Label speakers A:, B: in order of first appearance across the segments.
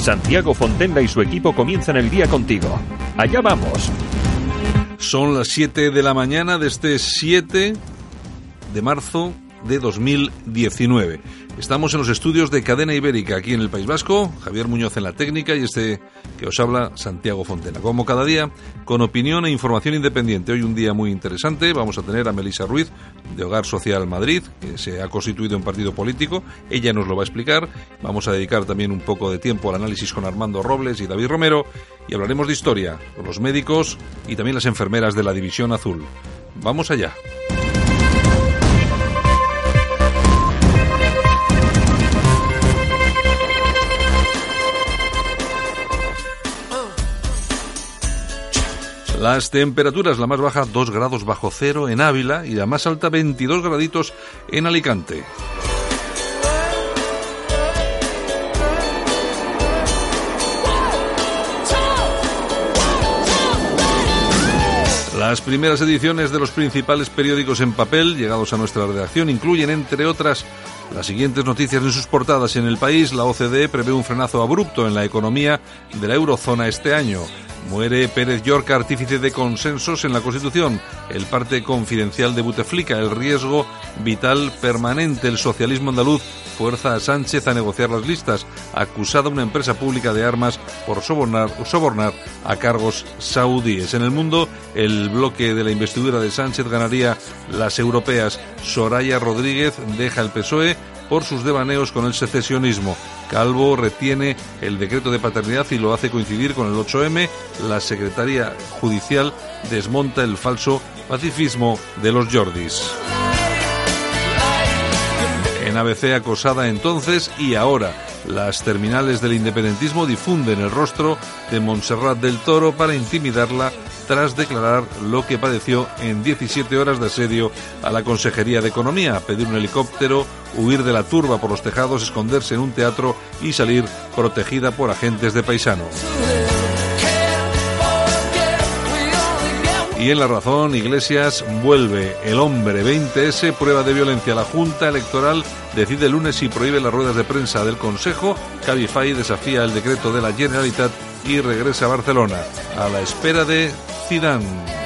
A: Santiago Fontenla y su equipo comienzan el día contigo. Allá vamos.
B: Son las 7 de la mañana de este 7 de marzo de 2019. Estamos en los estudios de Cadena Ibérica aquí en el País Vasco, Javier Muñoz en la técnica y este que os habla Santiago Fontena. Como cada día, con opinión e información independiente. Hoy un día muy interesante, vamos a tener a Melisa Ruiz de Hogar Social Madrid, que se ha constituido en partido político, ella nos lo va a explicar. Vamos a dedicar también un poco de tiempo al análisis con Armando Robles y David Romero y hablaremos de historia con los médicos y también las enfermeras de la División Azul. Vamos allá. Las temperaturas, la más baja 2 grados bajo cero en Ávila y la más alta 22 graditos en Alicante. Las primeras ediciones de los principales periódicos en papel llegados a nuestra redacción incluyen, entre otras, las siguientes noticias en sus portadas. En el país, la OCDE prevé un frenazo abrupto en la economía de la eurozona este año. Muere Pérez Yorca, artífice de consensos en la Constitución. El parte confidencial de Buteflika, el riesgo vital permanente. El socialismo andaluz fuerza a Sánchez a negociar las listas. Acusada una empresa pública de armas por sobornar, sobornar a cargos saudíes. En el mundo, el bloque de la investidura de Sánchez ganaría las europeas. Soraya Rodríguez deja el PSOE por sus devaneos con el secesionismo. Calvo retiene el decreto de paternidad y lo hace coincidir con el 8M. La Secretaría Judicial desmonta el falso pacifismo de los Jordis. En ABC acosada entonces y ahora. Las terminales del independentismo difunden el rostro de Montserrat del Toro para intimidarla tras declarar lo que padeció en 17 horas de asedio a la Consejería de Economía, pedir un helicóptero, huir de la turba por los tejados, esconderse en un teatro y salir protegida por agentes de paisano. Y en la razón, Iglesias vuelve el hombre 20S, prueba de violencia. La Junta Electoral decide el lunes si prohíbe las ruedas de prensa del Consejo. Cabify desafía el decreto de la Generalitat y regresa a Barcelona, a la espera de Zidane.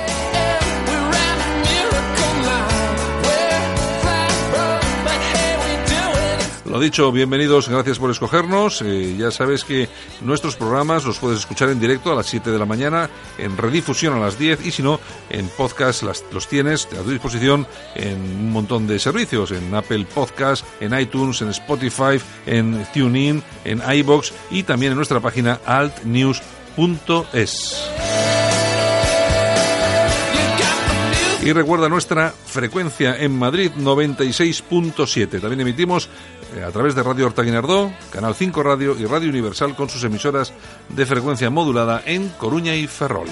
B: Lo dicho, bienvenidos, gracias por escogernos. Eh, ya sabes que nuestros programas los puedes escuchar en directo a las 7 de la mañana, en redifusión a las 10 y si no, en podcast los tienes a tu disposición en un montón de servicios, en Apple Podcast, en iTunes, en Spotify, en TuneIn, en iBox y también en nuestra página altnews.es. Y recuerda nuestra frecuencia en Madrid 96.7. También emitimos a través de Radio Horta Guinardó, Canal 5 Radio y Radio Universal con sus emisoras de frecuencia modulada en Coruña y Ferrol.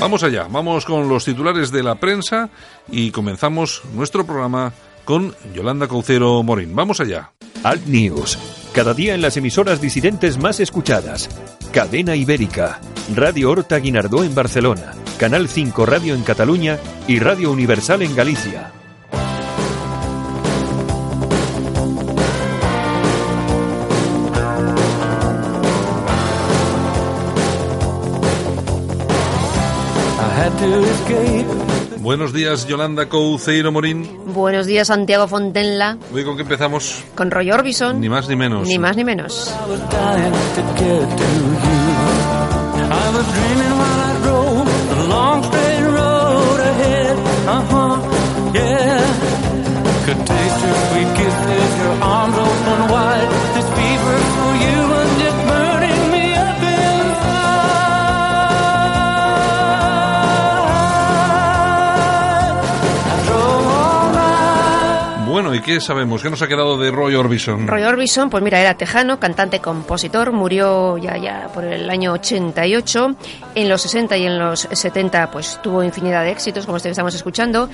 B: Vamos allá, vamos con los titulares de la prensa y comenzamos nuestro programa con Yolanda Caucero Morín. Vamos allá.
A: Alt News, cada día en las emisoras disidentes más escuchadas. Cadena Ibérica, Radio Horta Guinardó en Barcelona, Canal 5 Radio en Cataluña y Radio Universal en Galicia.
B: Buenos días, Yolanda Couceiro Morín.
C: Buenos días, Santiago Fontenla.
B: ¿Hoy con qué empezamos?
C: Con Roy Orbison.
B: Ni más ni menos.
C: Ni más ni menos.
D: Could taste your sweet kisses, your arms open wide. This fever for you.
B: ¿y qué sabemos? ¿Qué nos ha quedado de Roy Orbison?
C: Roy Orbison, pues mira, era tejano, cantante, compositor, murió ya, ya por el año 88. En los 60 y en los 70 pues tuvo infinidad de éxitos, como estamos escuchando.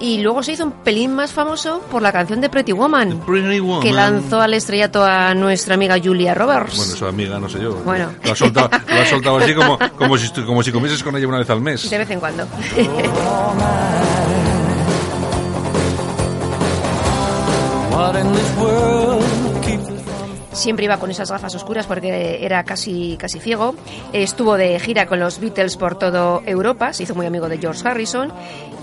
C: Y luego se hizo un pelín más famoso por la canción de Pretty Woman,
B: Pretty Woman.
C: que lanzó al estrellato a nuestra amiga Julia Roberts.
B: Bueno, su amiga, no sé yo.
C: Bueno.
B: Lo ha soltado, lo ha soltado así como, como, si, como si comieses con ella una vez al mes.
C: De vez en cuando.
D: Oh.
C: Siempre iba con esas gafas oscuras porque era casi, casi ciego. Estuvo de gira con los Beatles por toda Europa, se hizo muy amigo de George Harrison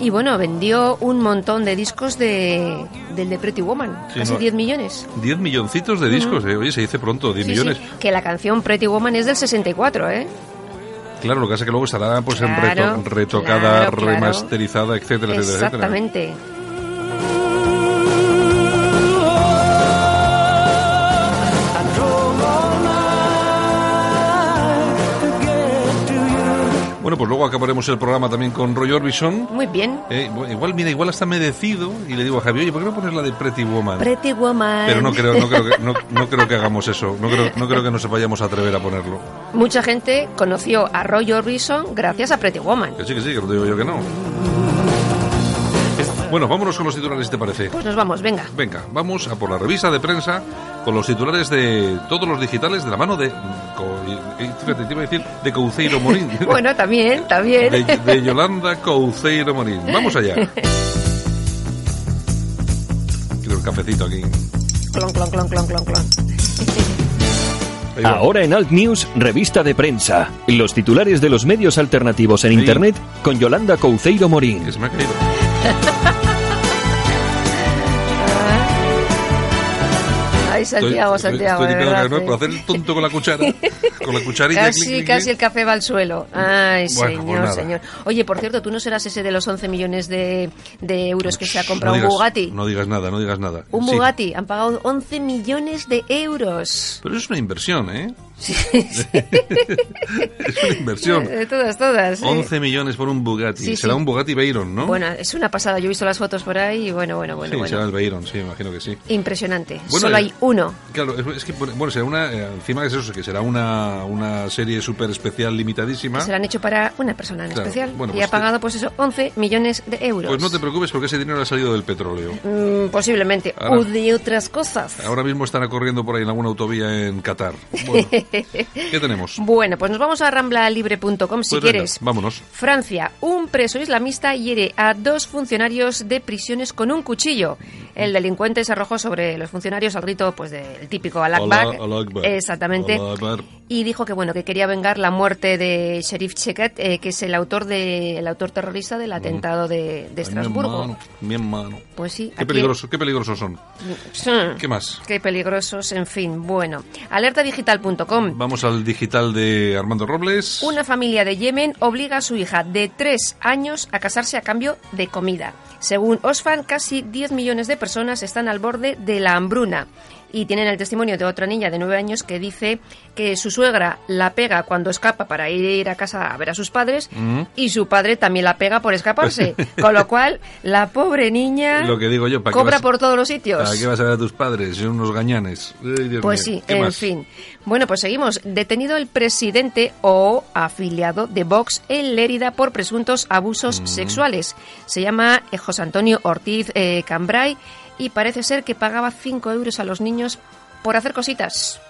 C: y bueno, vendió un montón de discos de, del de Pretty Woman,
B: Sí,
C: casi
B: no.
C: 10 millones.
B: 10 milloncitos de discos, eh. Oye, se dice pronto, 10
C: Sí,
B: millones.
C: sí, que la canción Pretty Woman es del 64, ¿eh?
B: Claro, lo que pasa es que luego estará pues en
C: Claro,
B: reto- retocada,
C: claro, claro.
B: remasterizada, etcétera, etcétera, etcétera.
C: Exactamente.
B: Bueno, pues luego acabaremos el programa también con Roy Orbison.
C: Muy bien.
B: Eh, igual, mira, igual hasta merecido. Y le digo a Javi, oye, ¿por qué no pones la de Pretty Woman?
C: Pretty Woman.
B: Pero no creo, no creo que, no, no creo que hagamos eso. No creo, no creo que nos vayamos a atrever a ponerlo.
C: Mucha gente conoció a Roy Orbison gracias a Pretty Woman.
B: Que sí, que sí, que no digo yo que no. Bueno, vámonos con los titulares, si te parece.
C: Pues nos vamos, venga.
B: Venga, vamos a por la revista de prensa con los titulares de todos los digitales de la mano de. Fíjate, te iba a decir de Couceiro Morín.
C: Bueno, también, también.
B: de, de Yolanda Couceiro Morín. Vamos allá. Quiero el cafecito aquí.
C: Clon, clon, clon, clon, clon, clon.
A: Ahora en Alt News, revista de prensa. Los titulares de los medios alternativos en
B: Sí.
A: Internet con Yolanda Couceiro Morín.
B: Que se me ha caído.
C: Ay, Santiago,
B: Estoy-
C: Santiago,
B: estoy
C: de verdad.
B: hacer el tonto con la cuchara. Con la cucharilla.
C: Casi,
B: clic, clic,
C: casi
B: clic.
C: el café va al suelo. Ay,
B: Bueno, pues
C: señor, señor. Oye, por cierto, tú no serás ese de los 11 millones de, de euros que se ha comprado
B: No
C: un Bugatti.
B: No digas nada, no digas nada.
C: Un
B: Sí,
C: Bugatti, han pagado 11 millones de euros.
B: Pero eso es una inversión, ¿eh?
C: Sí,
B: Es una inversión.
C: De todas, todas. sí.
B: 11 millones por un Bugatti.
C: Sí,
B: será
C: sí.
B: un Bugatti Veyron, ¿no?
C: Bueno, es una pasada. Yo he visto las fotos por ahí y bueno, bueno, bueno,
B: sí, será
C: bueno.
B: el Veyron, sí, imagino que sí.
C: Impresionante.
B: Bueno,
C: Solo
B: eh,
C: hay uno.
B: Claro, es, es que, bueno, será una, eh, encima es eso, que será una, una serie súper especial, limitadísima.
C: Se lo han hecho para una persona en
B: Claro,
C: especial.
B: bueno,
C: y
B: pues
C: ha pagado, pues eso, 11 millones de euros.
B: Pues no te preocupes porque ese dinero ha salido del petróleo.
C: Mm, posiblemente.
B: Ahora-
C: o de otras cosas.
B: Ahora mismo estará corriendo por ahí en alguna autovía en Qatar. Bueno, ¿qué tenemos?
C: Bueno, pues nos vamos a ramblalibre.com si
B: Pues venga,
C: quieres.
B: vámonos.
C: Francia, un preso islamista hiere a dos funcionarios de prisiones con un cuchillo. El delincuente se arrojó sobre los funcionarios al grito pues del típico al Akbar. Exactamente.
B: Akbar.
C: Y dijo que bueno, que quería vengar la muerte de Sherif Cheket, eh, que es el autor de el autor terrorista del atentado de, de Estrasburgo.
B: Mi hermano, mi hermano.
C: Pues sí,
B: Qué peligrosos, qué peligrosos son.
C: Sí.
B: ¿Qué más?
C: Qué peligrosos, en fin. Bueno, alertadigital.com.
B: Vamos al digital de Armando Robles.
C: Una familia de Yemen obliga a su hija de tres años a casarse a cambio de comida. Según Osfan, casi 10 millones de personas están al borde de la hambruna. Y tienen el testimonio de otra niña de nueve años que dice que su suegra la pega cuando escapa para ir a casa a ver a sus padres
B: Mm.
C: y su padre también la pega por escaparse. Con lo cual, la pobre niña
B: Lo que digo yo, ¿para qué
C: cobra
B: vas-
C: por todos los sitios.
B: ¿Para qué vas a ver a tus padres? Son unos gañanes. Ay,
C: Pues
B: mío.
C: sí,
B: ¿Qué
C: en
B: más?
C: fin. Bueno, pues seguimos. Detenido el presidente o afiliado de Vox en Lérida por presuntos
B: Mm.
C: abusos sexuales. Se llama José Antonio Ortiz eh, Cambrai y parece ser que pagaba 5 euros a los niños por hacer cositas.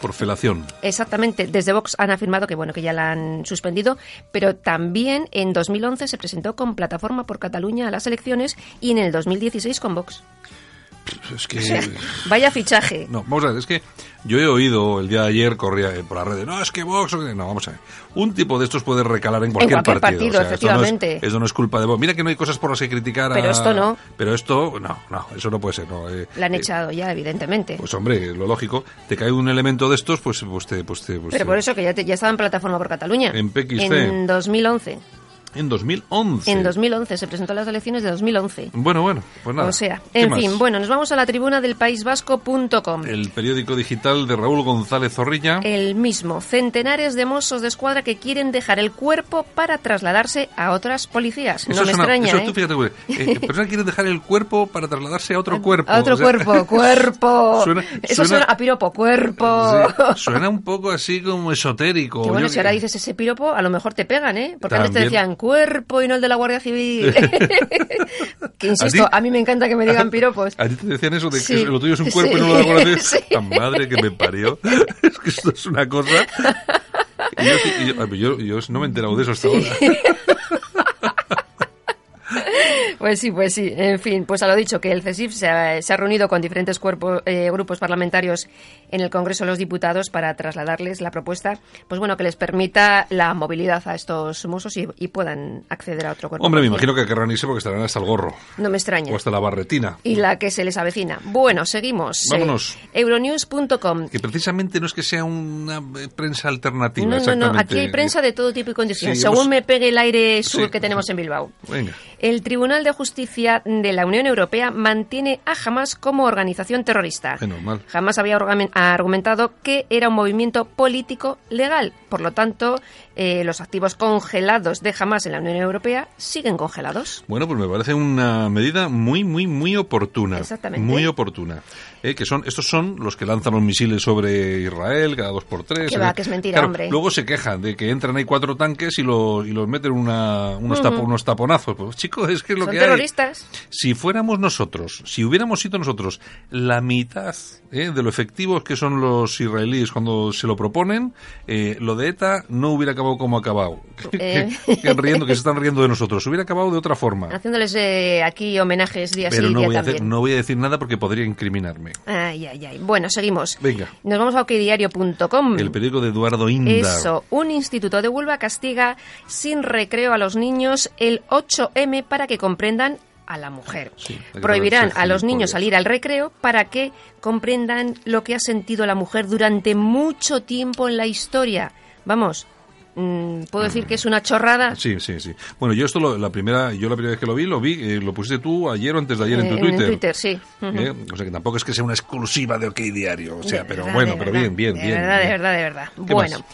B: Por felación.
C: Exactamente, desde Vox han afirmado que bueno que ya la han suspendido, pero también en 2011 se presentó con Plataforma por Cataluña a las elecciones y en el 2016 con Vox.
B: Es que...
C: Vaya fichaje.
B: No, vamos a ver, es que yo he oído el día de ayer, corría eh, por las redes, no, es que Vox... No, vamos a ver. Un tipo de estos puede recalar en cualquier,
C: cualquier partido,
B: esto no es-
C: efectivamente.
B: Esto no, es, culpa de Vox. Mira que no hay cosas por las que criticar a...
C: Pero esto no.
B: Pero esto, no, no, eso no puede ser. No, eh,
C: La han
B: eh,
C: echado ya, evidentemente.
B: Pues hombre, lo lógico, te cae un elemento de estos, pues, pues te... Pues te pues
C: Pero por eso que ya, te- ya estaba en plataforma por Cataluña.
B: En PXC.
C: En 2011.
B: En 2011.
C: En 2011, se presentó a las elecciones de 2011.
B: Bueno, bueno, pues nada.
C: O sea,
B: ¿Qué
C: en
B: más?
C: fin, bueno, nos vamos a la tribuna del paisvasco.com.
B: El periódico digital de Raúl González Zorrilla.
C: El mismo, centenares de mozos de escuadra que quieren dejar el cuerpo para trasladarse a otras policías.
B: Eso
C: no me
B: suena-
C: extraña,
B: eso
C: ¿eh?
B: tú fíjate, güey. Eh, personas quieren dejar el cuerpo para trasladarse a otro cuerpo.
C: A otro
B: o sea,
C: cuerpo, cuerpo.
B: Suena-
C: Eso
B: suena-
C: suena a piropo, cuerpo.
B: Sí, suena un poco así como esotérico.
C: Que bueno,
B: Yo
C: si ahora dices ese piropo, a lo mejor te pegan, ¿eh? Porque antes te
B: También.
C: decían cuerpo y no el de la Guardia Civil. que insisto,
B: ¿A
C: a, mí me encanta que me digan piropos.
B: A ti te decían eso de que
C: Sí,
B: lo tuyo es un cuerpo
C: sí,
B: y no lo hago la
C: sí.
B: La madre que me parió. Es que esto es una cosa. Y yo, sí- y yo- yo- yo no me he enterado de eso hasta ahora.
C: Pues sí, pues sí. En fin, pues a lo dicho, que el CESIF se ha, se ha reunido con diferentes cuerpos, eh, grupos parlamentarios en el Congreso de los Diputados para trasladarles la propuesta, pues bueno, que les permita la movilidad a estos mozos y, y puedan acceder a otro cuerpo.
B: Hombre, me imagino que querrán irse porque estarán hasta el gorro.
C: No me extraña.
B: O hasta la barretina.
C: Y la que se les avecina. Bueno, seguimos.
B: Vámonos.
C: Eh, Euronews.com.
B: Que precisamente no es que sea una eh, prensa alternativa.
C: No, no. Aquí hay prensa de todo tipo y condiciones.
B: Sí,
C: según
B: hemos-
C: me pegue el aire sur
B: Sí.
C: que tenemos en Bilbao.
B: Venga.
C: El Tribunal de Justicia de la Unión Europea mantiene a Hamas como organización terrorista.
B: Normal.
C: Hamas había argumentado que era un movimiento político legal. Por lo tanto, eh, los activos congelados de Hamas en la Unión Europea siguen congelados.
B: Bueno, pues me parece una medida muy, muy, muy oportuna.
C: Exactamente.
B: Muy oportuna. Eh, que son, estos son los que lanzan los misiles sobre Israel cada dos por tres.
C: Que va, que es mentira,
B: Claro,
C: hombre.
B: Luego se quejan de que entran ahí cuatro tanques y, lo- y los meten una, unos, tapo- unos taponazos. Pues chicos, es que es lo
C: Son
B: que hay.
C: terroristas.
B: Si fuéramos nosotros, si hubiéramos sido nosotros la mitad eh, de lo efectivos que son los israelíes cuando se lo proponen, eh, lo de ETA no hubiera acabado como ha acabado.
C: Eh.
B: que, riendo, que se están riendo de nosotros. Hubiera acabado de otra forma.
C: Haciéndoles eh, aquí homenajes día
B: Pero
C: sí,
B: no
C: día
B: voy, a
C: también.
B: hacer- no voy a decir nada porque podría incriminarme.
C: Ay, ay, ay. Bueno, seguimos.
B: Venga.
C: Nos vamos a okdiario.com.
B: El periódico de Eduardo Inda.
C: Eso, un instituto de Huelva castiga sin recreo a los niños el 8M para que comprendan a la mujer.
B: Sí,
C: Prohibirán a los niños salir al recreo para que comprendan lo que ha sentido la mujer durante mucho tiempo en la historia. Vamos, puedo decir que es una chorrada.
B: Sí, sí, sí. Bueno, yo esto, lo- la primera, yo la primera vez que lo vi, lo vi, eh, lo pusiste tú ayer o antes de ayer en tu
C: Eh,
B: Twitter.
C: En Twitter, sí. Ujú.
B: Eh, O sea que tampoco es que sea una exclusiva de OK Diario. O sea,
C: De
B: pero
C: verdad,
B: bueno,
C: de
B: pero
C: verdad,
B: bien, bien,
C: de
B: bien.
C: verdad, de
B: bien.
C: verdad, de verdad.
B: ¿Qué
C: Bueno.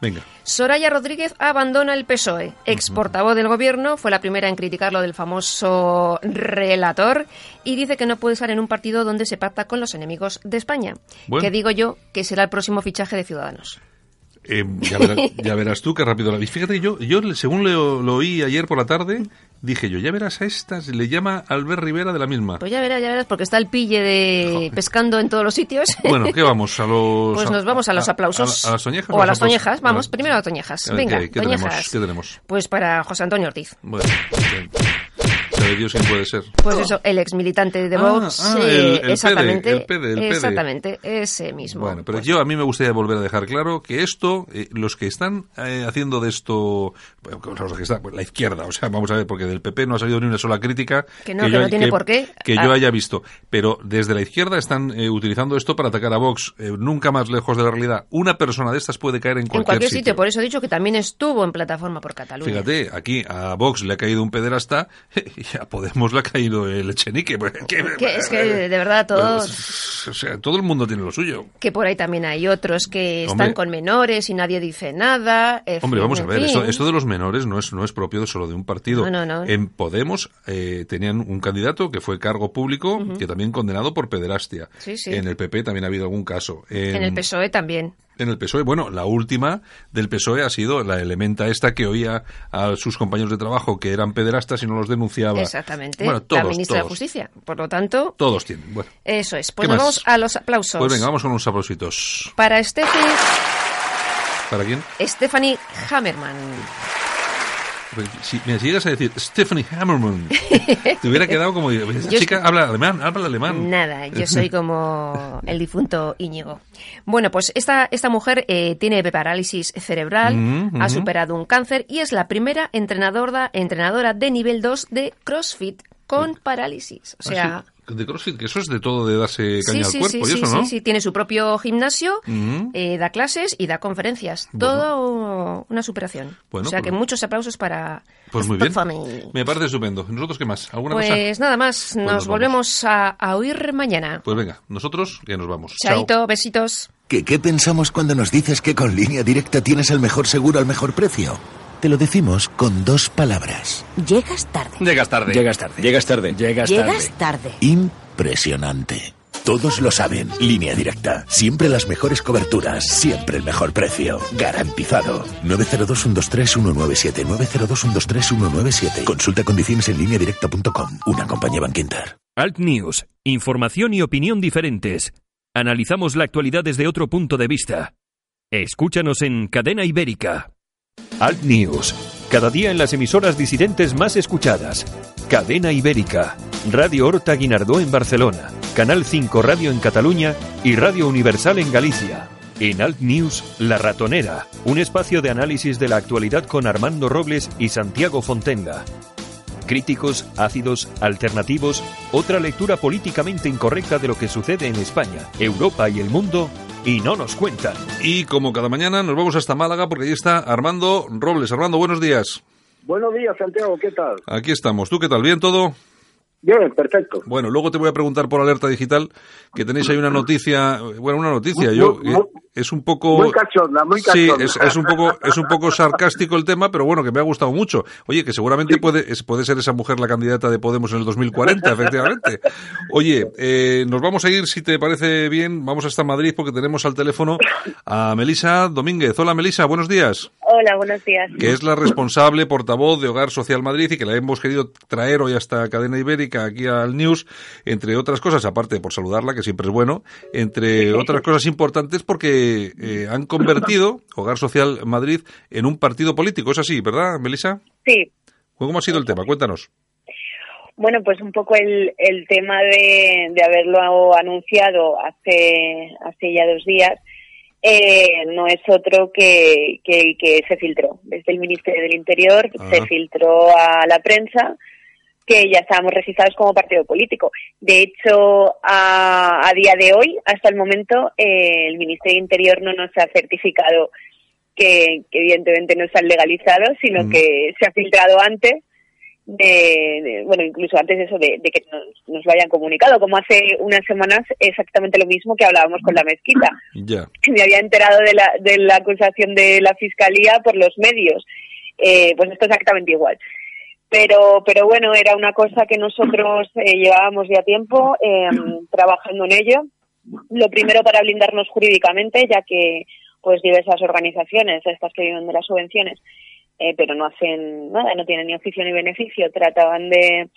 B: Venga.
C: Soraya Rodríguez abandona el PSOE. Ex portavoz del gobierno, fue la primera en criticar lo del famoso relator y dice que no puede estar en un partido donde se pacta con los enemigos de España.
B: Bueno.
C: Que digo yo que será el próximo fichaje de Ciudadanos.
B: Eh, ya, verás, ya verás tú qué rápido la vi. Fíjate, yo, yo según lo, lo oí ayer por la tarde, dije yo, ya verás a estas, le llama Albert Rivera de la misma.
C: Pues ya verás, ya verás, porque está el pille de pescando en todos los sitios.
B: Bueno, ¿qué vamos? ¿A los,
C: Pues nos vamos a los aplausos.
B: ¿A, a las toñejas?
C: O a las toñejas. Vamos, primero a las toñejas.
B: Ver,
C: Venga,
B: ¿qué, qué
C: toñejas.
B: tenemos? ¿Qué tenemos?
C: Pues para José Antonio Ortiz.
B: Bueno, bien. Sabe Dios quién puede ser.
C: Pues eso, el ex militante de
B: Ah,
C: Vox.
B: ah, el- el
C: exactamente.
B: PD, el PD, el PD.
C: Exactamente, ese mismo.
B: Bueno, pero
C: Pues
B: yo a mí me gustaría volver a dejar claro que esto, eh, los que están eh, haciendo de esto, bueno, los que están, pues, la izquierda, o sea, vamos a ver, porque del PP no ha salido ni una sola crítica
C: Que no, que no tiene por qué.
B: que
C: Ah.
B: yo haya visto, pero desde la izquierda están eh, utilizando esto para atacar a Vox, eh, nunca más lejos de la realidad. Una persona de estas puede caer en
C: en
B: cualquier,
C: cualquier sitio. por eso he dicho que también estuvo en plataforma por Cataluña.
B: Fíjate, aquí a Vox le ha caído un pederasta y a Podemos le ha caído el Echenique. pues, que-
C: Que es que, de verdad, todos...
B: pues, o sea, todo el mundo tiene lo suyo.
C: Que por ahí también hay otros que están
B: Hombre.
C: con menores y nadie dice nada.
B: Hombre, vamos a ver, esto, esto de los menores no es, no es propio de solo de un partido.
C: No, no, no.
B: En Podemos eh, tenían un candidato que fue cargo público, que también condenado por pederastia.
C: Sí, sí.
B: En el PP también ha habido algún caso. En,
C: En el PSOE también.
B: En el PSOE, bueno, la última del PSOE ha sido la elementa esta que oía a sus compañeros de trabajo que eran pederastas y no los denunciaba.
C: Exactamente.
B: Bueno, todos,
C: la ministra de Justicia. Por lo tanto,
B: Todos tienen. Bueno,
C: eso es. Pues vamos a los aplausos.
B: pues venga, vamos con unos aplausitos.
C: Para Stephanie,
B: ¿Para quién?
C: Stephanie Hammerman.
B: Si, si llegas a decir Stephanie Hammerman, te hubiera quedado como... Esta
C: Yo-
B: chica habla alemán, habla alemán.
C: Nada, yo soy como el difunto Íñigo. Bueno, pues esta, esta mujer eh, tiene parálisis cerebral,
B: Mm,
C: ha
B: mm.
C: superado un cáncer y es la primera entrenadora, entrenadora de nivel 2 de CrossFit con parálisis. O
B: Ah,
C: sea,
B: sí. De CrossFit, que eso es de todo de darse caña
C: sí,
B: al cuerpo
C: sí,
B: y
C: sí,
B: eso, ¿no?
C: sí, sí, tiene su propio gimnasio,
B: Ujú.
C: eh, da clases y da conferencias.
B: Bueno.
C: Todo una superación.
B: Bueno,
C: o sea
B: pues-
C: que muchos aplausos para
B: Pues muy bien.
C: Family.
B: Me parece estupendo. ¿Nosotros qué más? ¿Alguna cosa?
C: Pues nada más, nos,
B: nos vamos.
C: volvemos a, a oír mañana.
B: Pues venga, nosotros ya nos vamos.
C: Chaito, besitos.
E: ¿Que qué pensamos cuando nos dices que con línea directa tienes el mejor seguro al mejor precio? Te lo decimos con dos palabras.
F: Llegas tarde.
G: Llegas tarde.
H: Llegas tarde. Llegas tarde. Llegas
F: Llegas
H: tarde.
F: tarde.
E: Impresionante. Todos lo saben. Línea directa. Siempre las mejores coberturas. Siempre el mejor precio. Garantizado. 902-123-197. 902-123-197. Consulta condiciones en línea directa.com. Una compañía Bankinter.
A: Alt News. Información y opinión diferentes. Analizamos la actualidad desde otro punto de vista. Escúchanos en Cadena Ibérica. Alt News. Cada día en las emisoras disidentes más escuchadas. Cadena Ibérica. Radio Horta Guinardó en Barcelona. Canal 5 Radio en Cataluña y Radio Universal en Galicia. En Alt News, La Ratonera. Un espacio de análisis de la actualidad con Armando Robles y Santiago Fontenga. Críticos, ácidos, alternativos, otra lectura políticamente incorrecta de lo que sucede en España, Europa y el mundo, y no nos cuentan.
B: Y como cada mañana nos vamos hasta Málaga porque allí está Armando Robles. Armando, buenos días.
I: Buenos días, Santiago, ¿qué tal?
B: Aquí estamos. ¿Tú qué tal? ¿Bien todo?
I: Bien, perfecto.
B: Bueno, luego te voy a preguntar por alerta digital que tenéis ahí una noticia, bueno, una noticia. Yo
I: Muy-
B: eh, es un poco
I: muy cachonda, muy
B: Sí,
I: cachonda.
B: es, es un poco es un poco sarcástico el tema, pero bueno, que me ha gustado mucho. Oye, que seguramente puede puede ser esa mujer la candidata de Podemos en el 2040, efectivamente. Oye, eh, nos vamos a ir si te parece bien, vamos hasta Madrid porque tenemos al teléfono a Melisa Domínguez. Hola Melisa, buenos días.
J: Hola, buenos días.
B: que es la responsable portavoz de Hogar Social Madrid y que la hemos querido traer hoy hasta Cadena Ibérica, aquí al News, entre otras cosas, aparte por saludarla, que siempre es bueno, entre otras cosas importantes porque eh, han convertido Hogar Social Madrid en un partido político. Es así, ¿verdad, Melissa?
J: Sí,
B: ¿Cómo ha sido el tema? Cuéntanos.
J: bueno, pues un poco el, el tema de, de haberlo anunciado hace, hace ya dos días eh, no es otro que, que, que se filtró desde el Ministerio del Interior, se filtró a la prensa que ya estábamos registrados como partido político. De hecho, a, a día de hoy, hasta el momento, eh, el Ministerio del Interior no nos ha certificado que, que evidentemente no están legalizados, sino
B: Mm.
J: que se ha filtrado antes de, de- bueno, incluso antes de eso, de, de que nos, nos lo hayan comunicado, como hace unas semanas exactamente lo mismo que hablábamos con la mezquita.
B: Ya.
J: Me había enterado de la, de la acusación de la fiscalía por los medios. Eh, pues esto es exactamente igual. Pero, pero bueno, era una cosa que nosotros eh, llevábamos ya tiempo eh, trabajando en ello. Lo primero para blindarnos jurídicamente, ya que pues diversas organizaciones, estas que viven de las subvenciones, eh, pero no hacen nada, no tienen ni oficio ni beneficio, trataban de,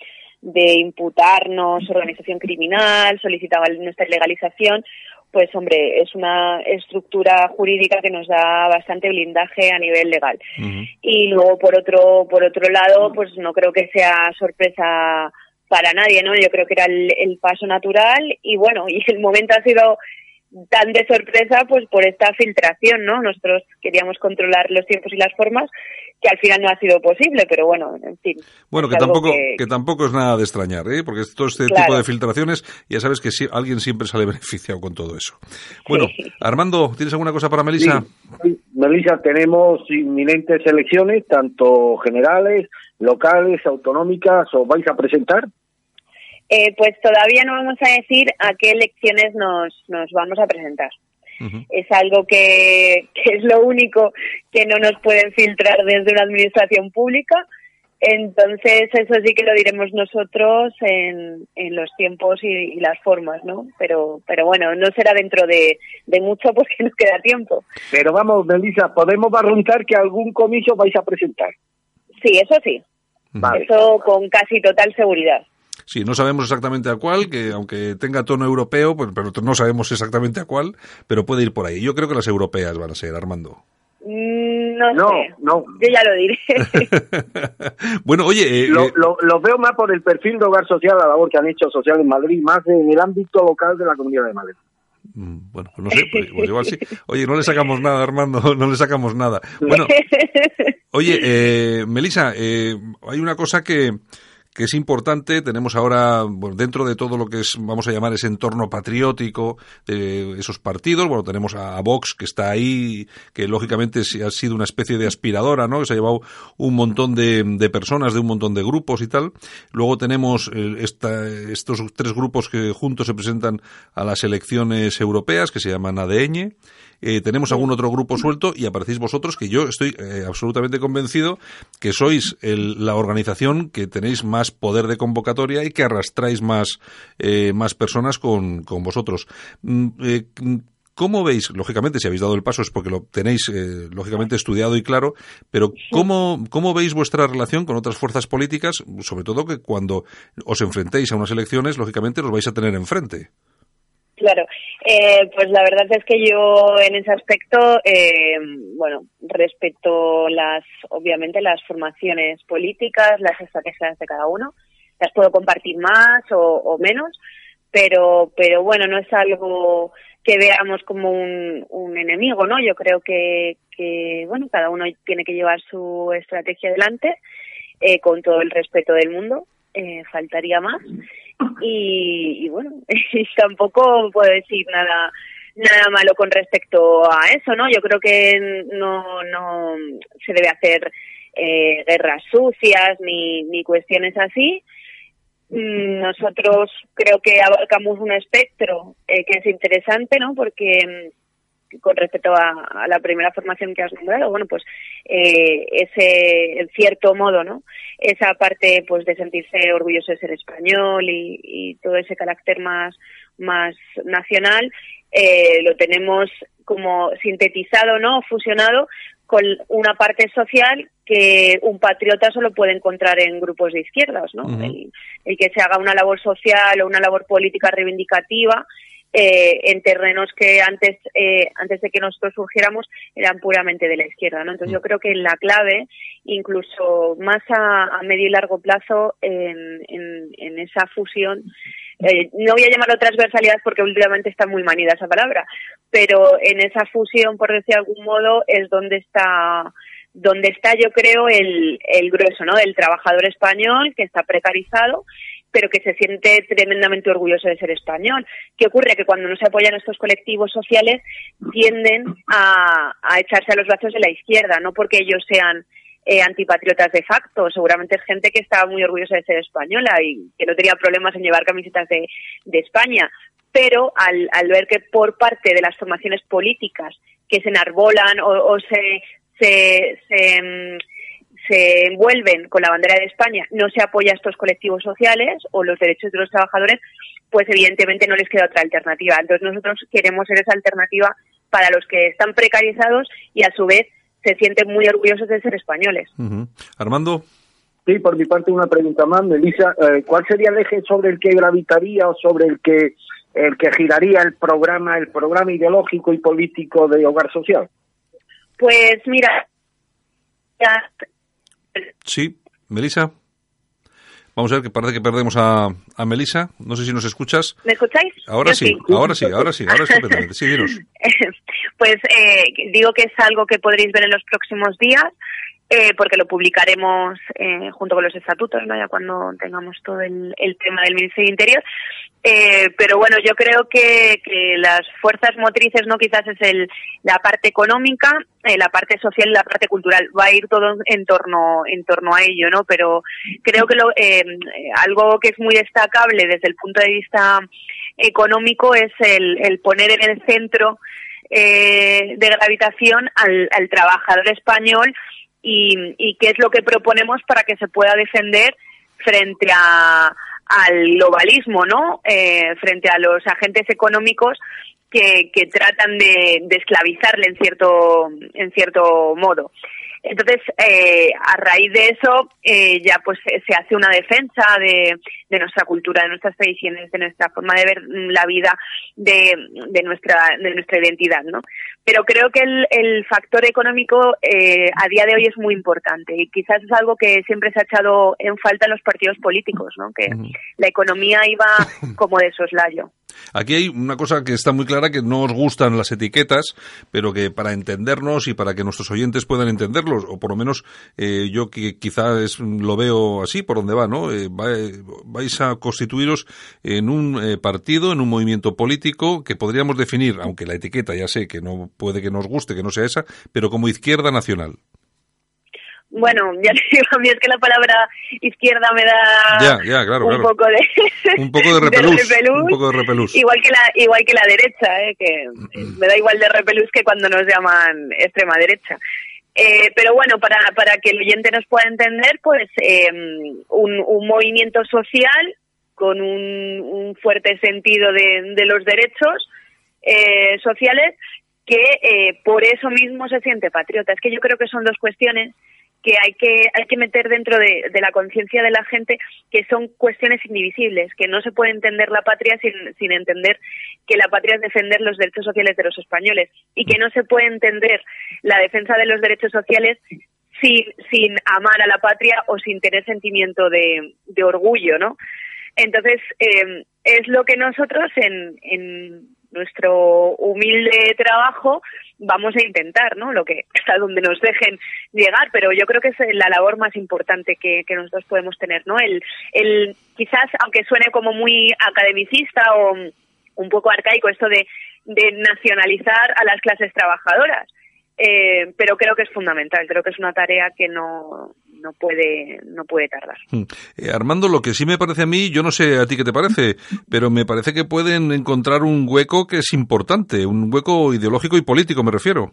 J: de imputarnos organización criminal, solicitaban nuestra legalización, pues hombre, es una estructura jurídica que nos da bastante blindaje a nivel legal. Y luego por otro por otro lado, pues no creo que sea sorpresa para nadie, ¿no? Yo creo que era el, el paso natural y bueno, y el momento ha sido tan de sorpresa pues por esta filtración, ¿no? Nosotros queríamos controlar los tiempos y las formas que al final no ha sido posible, pero bueno, en fin.
B: Bueno, que tampoco,
J: que-
B: que tampoco es nada de extrañar, ¿eh? porque todo este
J: Claro.
B: tipo de filtraciones, ya sabes que sí, alguien siempre sale beneficiado con todo eso. Bueno, Armando, ¿tienes alguna cosa para Melissa?
I: Sí, Melissa, tenemos inminentes elecciones, tanto generales, locales, autonómicas, ¿os vais a presentar?
J: Eh, pues todavía no vamos a decir a qué elecciones nos, nos vamos a presentar. Es algo que, que es lo único que no nos pueden filtrar desde una administración pública. Entonces, eso sí que lo diremos nosotros en, en los tiempos y, y las formas, ¿no? Pero, pero bueno, no será dentro de, de mucho porque nos queda tiempo.
I: Pero vamos, Melissa, podemos barruntar que algún comicio vais a presentar.
J: Sí, eso sí.
I: Vale.
J: Eso con casi total seguridad.
B: Sí, no sabemos exactamente a cuál, que aunque tenga tono europeo, pues, pero no sabemos exactamente a cuál, pero puede ir por ahí. Yo creo que las europeas van a ser, Armando.
J: Mm, No,
I: No,
J: sé.
I: no.
J: Yo ya lo diré.
B: bueno, oye, eh,
I: Lo,
B: eh,
I: lo- lo veo más por el perfil de hogar social, la labor que han hecho social en Madrid, más en el ámbito local de la Comunidad de Madrid.
B: mm, bueno, pues no sé, pues, pues igual sí. Oye, no le sacamos nada, Armando, no le sacamos nada. Bueno, oye, eh, Melissa, eh, hay una cosa que, que es importante. Tenemos ahora, dentro de todo lo que es, vamos a llamar ese entorno patriótico de esos partidos, bueno, tenemos a, Vox que está ahí, que lógicamente ha sido una especie de aspiradora, ¿no? Que se ha llevado un montón de, de personas, de un montón de grupos y tal. Luego tenemos eh, esta, estos tres grupos que juntos se presentan a las elecciones europeas, que se llaman ADN. Eh, tenemos algún otro grupo suelto y aparecéis vosotros, que yo estoy eh, absolutamente convencido que sois la organización que tenéis más poder de convocatoria y que arrastráis más, eh, más personas con, con vosotros. Mm, ¿Cómo veis, lógicamente, si habéis dado el paso es porque lo tenéis, lógicamente, estudiado y claro, pero ¿cómo, ¿cómo veis vuestra relación con otras fuerzas políticas, sobre todo que cuando os enfrentéis a unas elecciones, lógicamente, los vais a tener enfrente?
J: Claro, eh, pues la verdad es que yo en ese aspecto, eh, bueno, respeto las, obviamente las formaciones políticas, las estrategias de cada uno, las puedo compartir más o, menos, pero, pero bueno, no es algo que veamos como un, enemigo, ¿no? Yo creo que, que, bueno, cada uno tiene que llevar su estrategia adelante eh, con todo el respeto del mundo, eh, faltaría más y, bueno, tampoco puedo decir nada nada malo con respecto a eso, ¿no? Yo creo que no, no se debe hacer eh, guerras sucias ni, ni cuestiones así. Mm, nosotros creo que abarcamos un espectro eh, que es interesante, ¿no? Porque con respecto a, la primera formación que has nombrado, bueno, pues eh, ese, en cierto modo, ¿no? Esa parte, pues, de sentirse orgulloso de ser español y, todo ese carácter más, más nacional, eh, lo tenemos como sintetizado, ¿no? Fusionado con una parte social que un patriota solo puede encontrar en grupos de izquierdas, ¿no? el, el, que se haga una labor social o una labor política reivindicativa eh, en terrenos que antes eh, antes de que nosotros surgiéramos eran puramente de la izquierda no entonces yo mm. creo que la clave incluso más a, medio y largo plazo en, en, esa fusión eh, no voy a llamarlo transversalidad porque últimamente está muy manida esa palabra pero en esa fusión por decir de algún modo es donde está donde está yo creo el, el grueso no del trabajador español que está precarizado pero que se siente tremendamente orgulloso de ser español. ¿Qué ocurre? Que cuando no se apoyan estos colectivos sociales tienden a, echarse a los brazos de la izquierda, no porque ellos sean eh, antipatriotas de facto, seguramente es gente que estaba muy orgullosa de ser española y que no tenía problemas en llevar camisetas de, España, pero al, al, ver que por parte de las formaciones políticas que se enarbolan o, se, se, se mm, se envuelven con la bandera de España, no se apoya a estos colectivos sociales o los derechos de los trabajadores, pues evidentemente no les queda otra alternativa. Entonces nosotros queremos ser esa alternativa para los que están precarizados y a su vez se sienten muy orgullosos de ser españoles.
B: Armando.
I: Sí, por mi parte una pregunta más, Melissa. Eh, ¿Cuál sería el eje sobre el que gravitaría o sobre el que el que giraría el programa, el programa ideológico y político de Hogar Social?
J: Pues mira,
B: Sí, Melisa. Vamos a ver que parece que perdemos a, a Melisa. No sé si nos escuchas.
J: ¿Me escucháis?
B: Ahora sí, ahora sí, ahora sí, ahora estupendamente. Sí, dinos.
J: pues eh, digo que es algo que podréis ver en los próximos días. Eh, porque lo publicaremos eh, junto con los estatutos, ¿no? ya cuando tengamos todo el, el tema del Ministerio de Interior. Eh, pero bueno, yo creo que, que, las fuerzas motrices, no quizás es el, la parte económica, eh, la parte social y la parte cultural. Va a ir todo en torno, en torno a ello, ¿no? Pero creo que lo, eh, algo que es muy destacable desde el punto de vista económico es el, el poner en el centro de gravitación al trabajador español y, y qué es lo que proponemos para que se pueda defender frente a, al globalismo, ¿no? Eh, frente a los agentes económicos que, que tratan de, de, esclavizarle en cierto, en cierto modo. Entonces, eh, a raíz de eso, eh, ya pues se hace una defensa de, de, nuestra cultura, de nuestras tradiciones, de nuestra forma de ver la vida, de, de nuestra, de nuestra identidad, ¿no? Pero creo que el, el factor económico eh, a día de hoy es muy importante y quizás es algo que siempre se ha echado en falta en los partidos políticos, ¿no? Que la economía iba como de soslayo.
B: Aquí hay una cosa que está muy clara, que no os gustan las etiquetas, pero que para entendernos y para que nuestros oyentes puedan entenderlos, o por lo menos eh, yo que quizás lo veo así, por donde va, ¿no? Eh, vais a constituiros en un eh, partido, en un movimiento político que podríamos definir, aunque la etiqueta ya sé que no puede que nos guste, que no sea esa, pero como izquierda nacional.
J: Bueno, ya te digo, a mí es que la palabra izquierda me da un, Poco de,
B: un poco de repelús, un poco de repelús.
J: Igual que la, igual que la derecha, ¿eh? que me da igual de repelús que cuando nos llaman extrema derecha. Eh, pero bueno, para, para que el oyente nos pueda entender, pues em, un, un movimiento social con un, un fuerte sentido de, de los derechos eh, sociales que eh, por eso mismo se siente patriota. Es que yo creo que son dos cuestiones que hay que hay que meter dentro de, la conciencia de la gente que son cuestiones indivisibles, que no se puede entender la patria sin, sin entender que la patria es defender los derechos sociales de los españoles y que no se puede entender la defensa de los derechos sociales sin, sin amar a la patria o sin tener sentimiento de, de orgullo, ¿no? Entonces, eh, es lo que nosotros en, en nuestro humilde trabajo vamos a intentar, ¿no? Lo que hasta donde nos dejen llegar, pero yo creo que es la labor más importante que, que nosotros podemos tener, ¿no? El, el quizás aunque suene como muy academicista o un poco arcaico esto de, de nacionalizar a las clases trabajadoras, eh, pero creo que es fundamental, creo que es una tarea que no, no puede no puede tardar. Hmm.
B: Eh, Armando, lo que sí me parece a mí, yo no sé a ti qué te parece, pero me parece que pueden encontrar un hueco que es importante, un hueco ideológico y político, me refiero.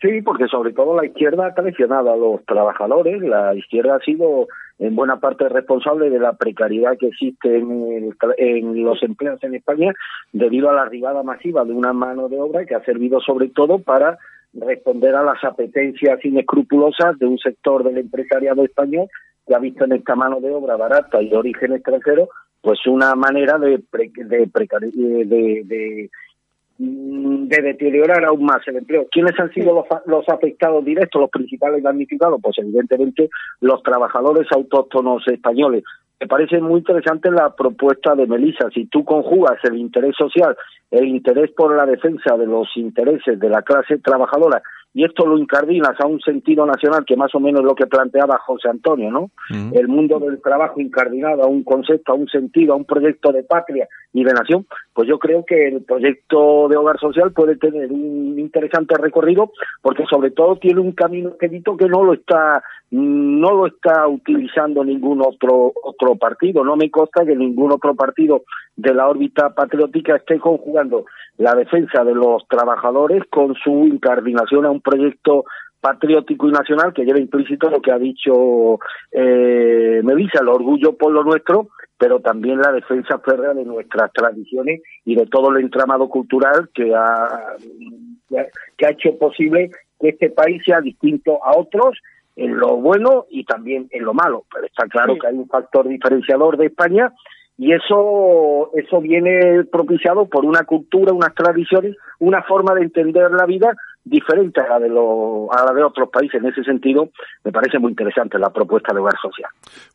I: Sí, porque sobre todo la izquierda ha traicionado a los trabajadores, la izquierda ha sido en buena parte responsable de la precariedad que existe en, en los empleos en España debido a la arribada masiva de una mano de obra que ha servido sobre todo para responder a las apetencias inescrupulosas de un sector del empresariado español que ha visto en esta mano de obra barata y de origen extranjero pues una manera de de, de, de, mm, de deteriorar aún más el empleo. ¿Quiénes han sido los, los afectados directos, los principales damnificados? Pues evidentemente los trabajadores autóctonos españoles. Me parece muy interesante la propuesta de Melissa. Si tú conjugas el interés social, el interés por la defensa de los intereses de la clase trabajadora y esto lo incardinas a un sentido nacional que más o menos es lo que planteaba José Antonio, ¿no? El mundo del trabajo incardinado a un concepto, a un sentido, a un proyecto de patria y de nación, pues yo creo que el proyecto de hogar social puede tener un interesante recorrido porque sobre todo tiene un camino expedito que no lo está no lo está utilizando ningún otro otro partido, no me consta que ningún otro partido de la órbita patriótica esté conjugando la defensa de los trabajadores con su incardinación a un proyecto patriótico y nacional que lleva implícito lo que ha dicho eh, Melissa, el orgullo por lo nuestro, pero también la defensa férrea de nuestras tradiciones y de todo el entramado cultural que ha, que ha hecho posible que este país sea distinto a otros en lo bueno y también en lo malo. Pero está claro que hay un factor diferenciador de España y eso eso viene propiciado por una cultura, unas tradiciones, una forma de entender la vida diferente a la de a la de otros países. En ese sentido, me parece muy interesante la propuesta de hogar social.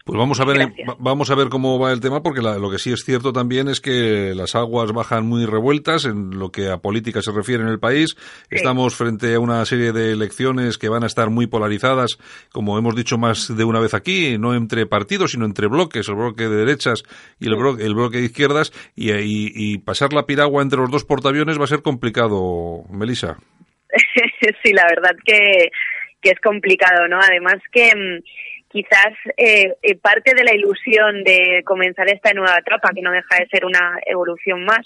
B: Pues vamos a ver, vamos a ver cómo va el tema, porque lo que sí es cierto también es que las aguas bajan muy revueltas en lo que a política se refiere en el país. Estamos frente a una serie de elecciones que van a estar muy polarizadas, como hemos dicho más de una vez aquí, no entre partidos, sino entre bloques, el bloque de derechas y el, bloque, el bloque de izquierdas, y, y pasar la piragua entre los dos portaaviones va a ser complicado, Melissa.
J: sí, la verdad que, que es complicado, ¿no? Además que mm, quizás eh, eh, parte de la ilusión de comenzar esta nueva etapa, que no deja de ser una evolución más,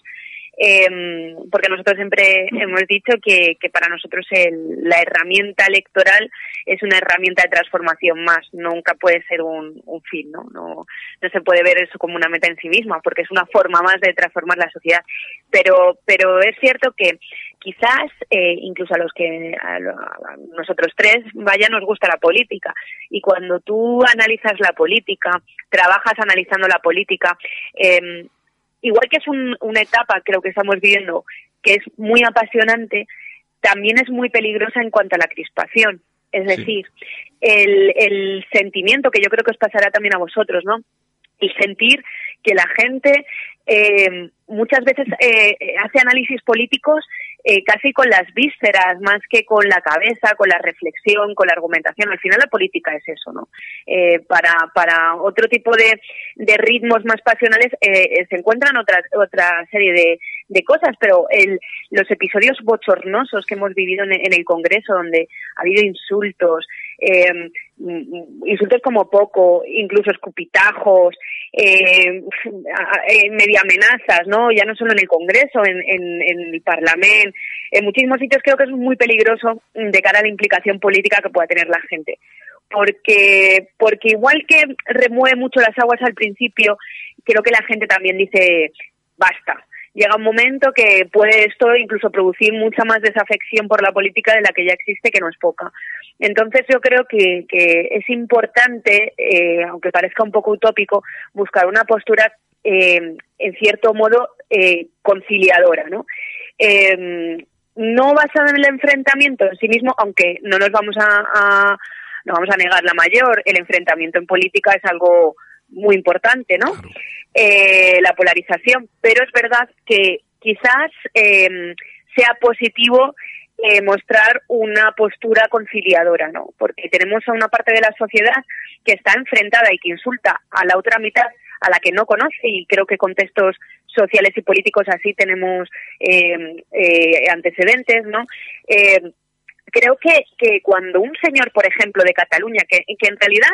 J: eh, porque nosotros siempre hemos dicho que, que para nosotros el, la herramienta electoral es una herramienta de transformación más, nunca puede ser un, un fin, ¿no? ¿no? No se puede ver eso como una meta en sí misma, porque es una forma más de transformar la sociedad. Pero, pero es cierto que quizás eh, incluso a los que a, nosotros tres vaya nos gusta la política. Y cuando tú analizas la política trabajas analizando la política eh, igual que es una etapa creo que estamos viviendo que es muy apasionante también es muy peligrosa en cuanto a la crispación. Es decir el, el sentimiento que yo creo que os pasará también a vosotros no y sentir que la gente eh, muchas veces eh, hace análisis políticos eh, casi con las vísceras, más que con la cabeza, con la reflexión, con la argumentación. Al final la política es eso, ¿no? Eh, para, para otro tipo de, de ritmos más pasionales eh, se encuentran otras, otra serie de, de cosas, pero el, los episodios bochornosos que hemos vivido en, en el Congreso, donde ha habido insultos, eh, insultos como poco, incluso escupitajos, eh, media amenazas, ¿no? Ya no solo en el Congreso, en, el Parlamento, en muchísimos sitios creo que es muy peligroso de cara a la implicación política que pueda tener la gente. Porque, porque igual que remueve mucho las aguas al principio, creo que la gente también dice, basta, llega un momento que puede esto incluso producir mucha más desafección por la política de la que ya existe, que no es poca. Entonces yo creo que, que es importante, eh, aunque parezca un poco utópico, buscar una postura eh, en cierto modo eh, conciliadora, ¿no? Eh, no basada en el enfrentamiento en sí mismo, aunque no nos vamos a, a vamos a negar la mayor, el enfrentamiento en política es algo muy importante, ¿no? Eh, la polarización, pero es verdad que quizás eh, sea positivo eh, mostrar una postura conciliadora, ¿no? Porque tenemos a una parte de la sociedad que está enfrentada y que insulta a la otra mitad a la que no conoce y creo que contextos sociales y políticos así tenemos eh, eh, antecedentes, ¿no? Creo que, que cuando un señor, por ejemplo, de Cataluña, que, que en realidad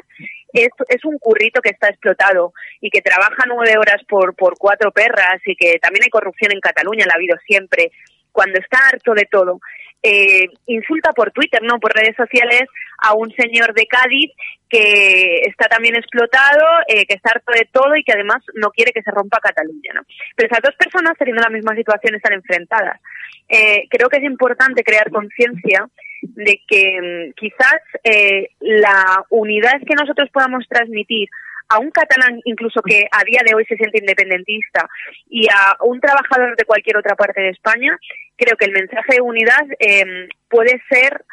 J: es, es un currito que está explotado y que trabaja nueve horas por, por cuatro perras y que también hay corrupción en Cataluña, la ha habido siempre, cuando está harto de todo, eh, insulta por Twitter, no por redes sociales, a un señor de Cádiz que está también explotado, eh, que está harto de todo y que además no quiere que se rompa Cataluña. ¿no? Pero esas dos personas, teniendo la misma situación, están enfrentadas. Eh, creo que es importante crear conciencia de que mmm, quizás eh, la unidad que nosotros podamos transmitir a un catalán incluso que a día de hoy se siente independentista y a un trabajador de cualquier otra parte de España, creo que el mensaje de unidad eh, puede ser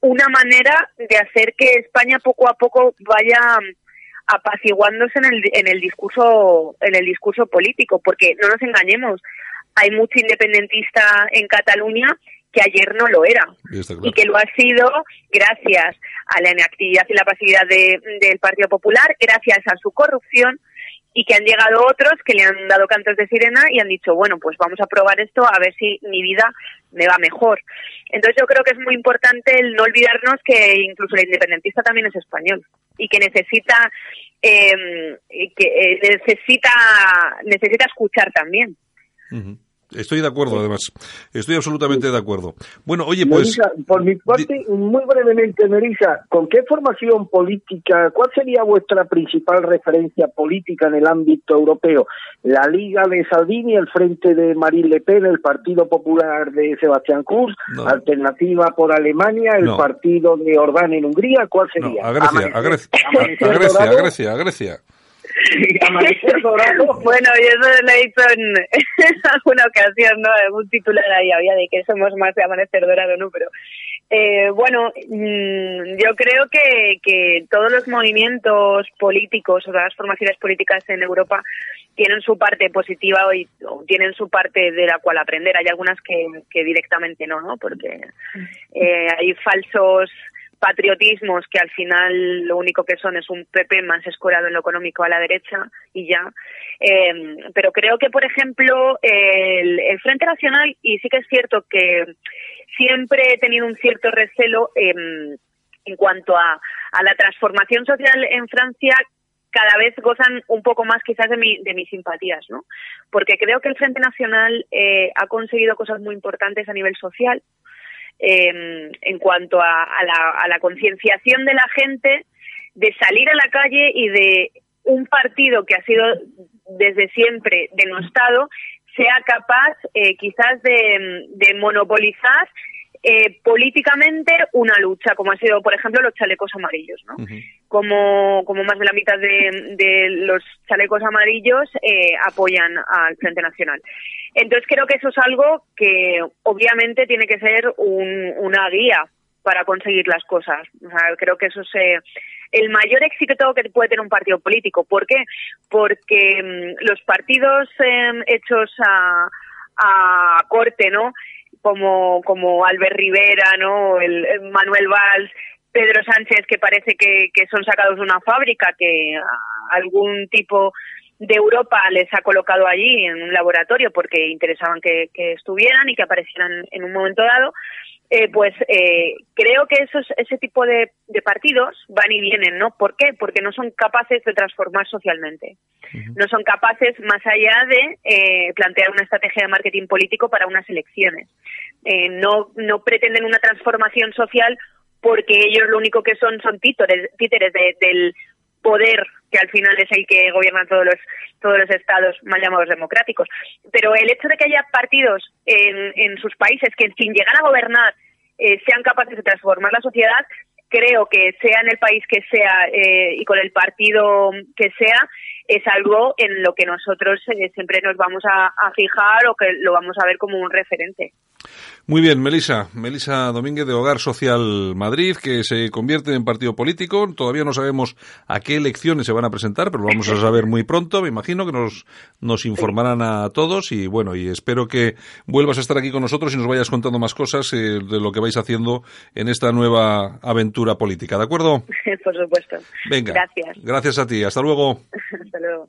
J: una manera de hacer que España poco a poco vaya apaciguándose en el, en el discurso en el discurso político porque no nos engañemos hay mucho independentista en Cataluña que ayer no lo era
B: claro.
J: y que lo ha sido gracias a la inactividad y la pasividad de, del Partido Popular, gracias a su corrupción y que han llegado otros que le han dado cantos de sirena y han dicho, bueno, pues vamos a probar esto a ver si mi vida me va mejor. Entonces yo creo que es muy importante el no olvidarnos que incluso el independentista también es español y que necesita eh, que eh, necesita necesita escuchar también.
B: Uh -huh. Estoy de acuerdo, además. Estoy absolutamente de acuerdo. Bueno, oye, pues...
I: Por mi parte, muy brevemente, Melissa, ¿con qué formación política, cuál sería vuestra principal referencia política en el ámbito europeo? ¿La Liga de Salvini, el Frente de Marine Le Pen, el Partido Popular de Sebastián Kurz, no. Alternativa por Alemania, el no. Partido de Orbán en Hungría? ¿Cuál sería?
B: No, a Grecia, a Grecia, a Grecia, a Grecia,
J: bueno, yo eso lo he dicho en, en, alguna ocasión, ¿no? Un titular ahí había de que somos más de amanecer dorado, ¿no? Pero eh, bueno, mmm, yo creo que, que todos los movimientos políticos o las formaciones políticas en Europa tienen su parte positiva y o tienen su parte de la cual aprender. Hay algunas que, que directamente no, ¿no? Porque eh, hay falsos patriotismos que al final lo único que son es un PP más escorado en lo económico a la derecha y ya. Eh, pero creo que, por ejemplo, el, el, Frente Nacional, y sí que es cierto que siempre he tenido un cierto recelo eh, en cuanto a, a la transformación social en Francia, cada vez gozan un poco más quizás de, mi, de mis simpatías, ¿no? Porque creo que el Frente Nacional eh, ha conseguido cosas muy importantes a nivel social, eh, en cuanto a, a la, a la concienciación de la gente de salir a la calle y de un partido que ha sido desde siempre denostado sea capaz eh, quizás de, de monopolizar eh, políticamente una lucha, como ha sido, por ejemplo, los chalecos amarillos, ¿no? Como, como más de la mitad de, de los chalecos amarillos eh, apoyan al Frente Nacional. Entonces creo que eso es algo que obviamente tiene que ser un, una guía para conseguir las cosas. O sea, creo que eso se, el mayor éxito que puede tener un partido político. ¿Por qué? Porque mm, los partidos em, hechos a, a corte, ¿no? Como, como Albert Rivera, ¿no? El, Manuel Valls, Pedro Sánchez, que parece que, que son sacados de una fábrica, que algún tipo de Europa les ha colocado allí en un laboratorio porque interesaban que, que estuvieran y que aparecieran en un momento dado. Eh, pues eh, creo que esos, ese tipo de, partidos van y vienen, ¿no? ¿Por qué? Porque no son capaces de transformar socialmente. No son capaces, más allá de eh, plantear una estrategia de marketing político para unas elecciones. no, no pretenden una transformación social porque ellos lo único que son son títeres, títeres del poder que al final es el que gobierna todos los todos los estados mal llamados democráticos. Pero el hecho de que haya partidos en, en sus países que sin llegar a gobernar eh, sean capaces de transformar la sociedad, creo que sea en el país que sea eh, y con el partido que sea, es algo en lo que nosotros eh, siempre nos vamos a, fijar o que lo vamos a ver como un referente.
B: Muy bien, Melisa. Melisa Domínguez de Hogar Social Madrid, que se convierte en partido político. Todavía no sabemos a qué elecciones se van a presentar, pero lo vamos a saber muy pronto. Me imagino que nos, nos informarán a todos y bueno, y espero que vuelvas a estar aquí con nosotros y nos vayas contando más cosas eh, de lo que vais haciendo en esta nueva aventura política. ¿De acuerdo?
J: Por supuesto.
B: Venga.
J: Gracias.
B: Gracias a ti. Hasta luego.
J: Hasta luego.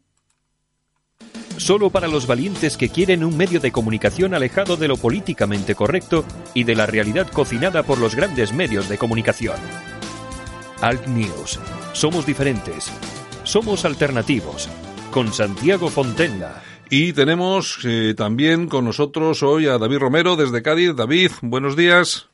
A: Solo para los valientes que quieren un medio de comunicación alejado de lo políticamente correcto y de la realidad cocinada por los grandes medios de comunicación. Alt News. Somos diferentes. Somos alternativos. Con Santiago Fontenla.
B: Y tenemos eh, también con nosotros hoy a David Romero desde Cádiz. David, buenos días.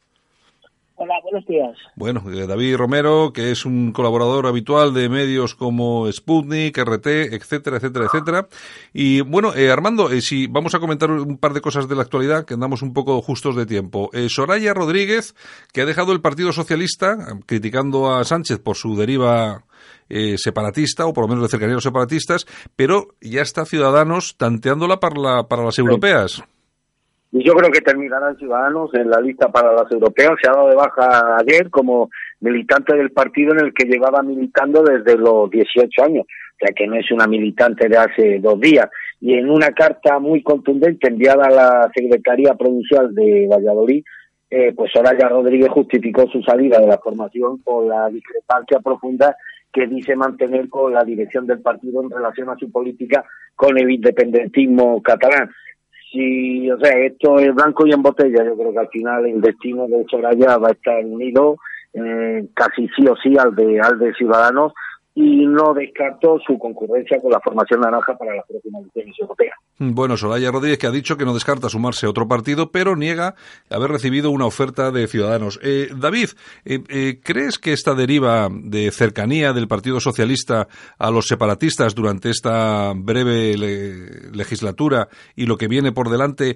F: Hola, buenos días.
B: Bueno, eh, David Romero, que es un colaborador habitual de medios como Sputnik, RT, etcétera, etcétera, etcétera. Y bueno, eh, Armando, eh, si vamos a comentar un par de cosas de la actualidad, que andamos un poco justos de tiempo. Soraya Rodríguez, que ha dejado el Partido Socialista, criticando a Sánchez por su deriva separatista, o por lo menos de cercanía a los separatistas, pero ya está Ciudadanos tanteándola para, para las europeas.
I: Y yo creo que terminarán Ciudadanos en la lista para las europeas. Se ha dado de baja ayer como militante del partido en el que llevaba militando desde los 18 años. O sea que no es una militante de hace dos días. Y en una carta muy contundente enviada a la Secretaría Provincial de Valladolid, eh, pues Soraya Rodríguez justificó su salida de la formación por la discrepancia profunda que dice mantener con la dirección del partido en relación a su política con el independentismo catalán si, o sea, esto es blanco y en botella, yo creo que al final el destino de Soraya va a estar unido eh, casi sí o sí al de, al de Ciudadanos y no descarto su concurrencia con la formación naranja para las próximas elecciones europeas.
B: Bueno, Soraya Rodríguez que ha dicho que no descarta sumarse a otro partido, pero niega haber recibido una oferta de Ciudadanos. Eh, David, eh, eh, ¿crees que esta deriva de cercanía del Partido Socialista a los separatistas durante esta breve legislatura y lo que viene por delante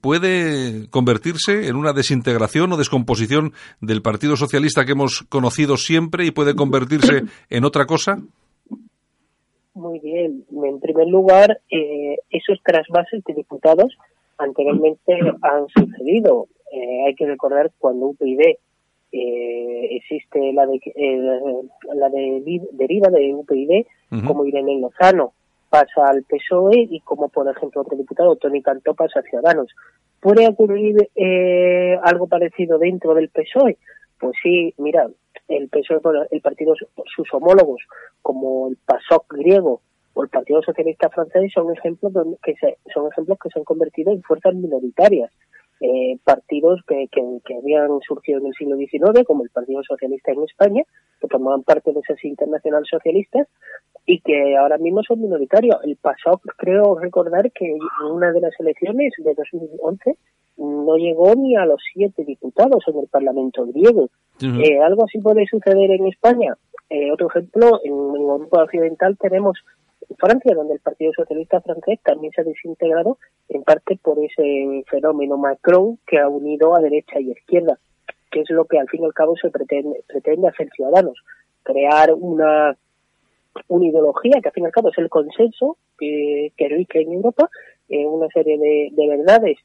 B: puede convertirse en una desintegración o descomposición del Partido Socialista que hemos conocido siempre y puede convertirse en otra cosa?
F: Muy bien. En primer lugar, eh, esos trasvases de diputados anteriormente han sucedido. Eh, hay que recordar cuando UPyD eh, existe la de, la de deriva de UPyD, como Irene Lozano pasa al PSOE y como por ejemplo otro diputado, Tony Cantó, pasa a Ciudadanos. ¿Puede ocurrir algo parecido dentro del PSOE? Pues sí, mira, el PSOE, el partido, sus homólogos, como el PASOK griego o el Partido Socialista francés, son ejemplos que se, son ejemplos que se han convertido en fuerzas minoritarias. Eh, partidos que, que, habían surgido en el siglo XIX, como el Partido Socialista en España, que formaban parte de esas internacionales socialistas y que ahora mismo son minoritarios. El PASOK, creo recordar que en una de las elecciones de 2011 no llegó ni a los siete diputados en el Parlamento griego. Eh, algo así puede suceder en España. Eh, otro ejemplo, en, Europa Occidental tenemos Francia, donde el Partido Socialista francés también se ha desintegrado en parte por ese fenómeno Macron que ha unido a derecha y izquierda, que es lo que al fin y al cabo se pretende, pretende hacer ciudadanos, crear una, una ideología que al fin y al cabo es el consenso que, que en Europa, en una serie de, de verdades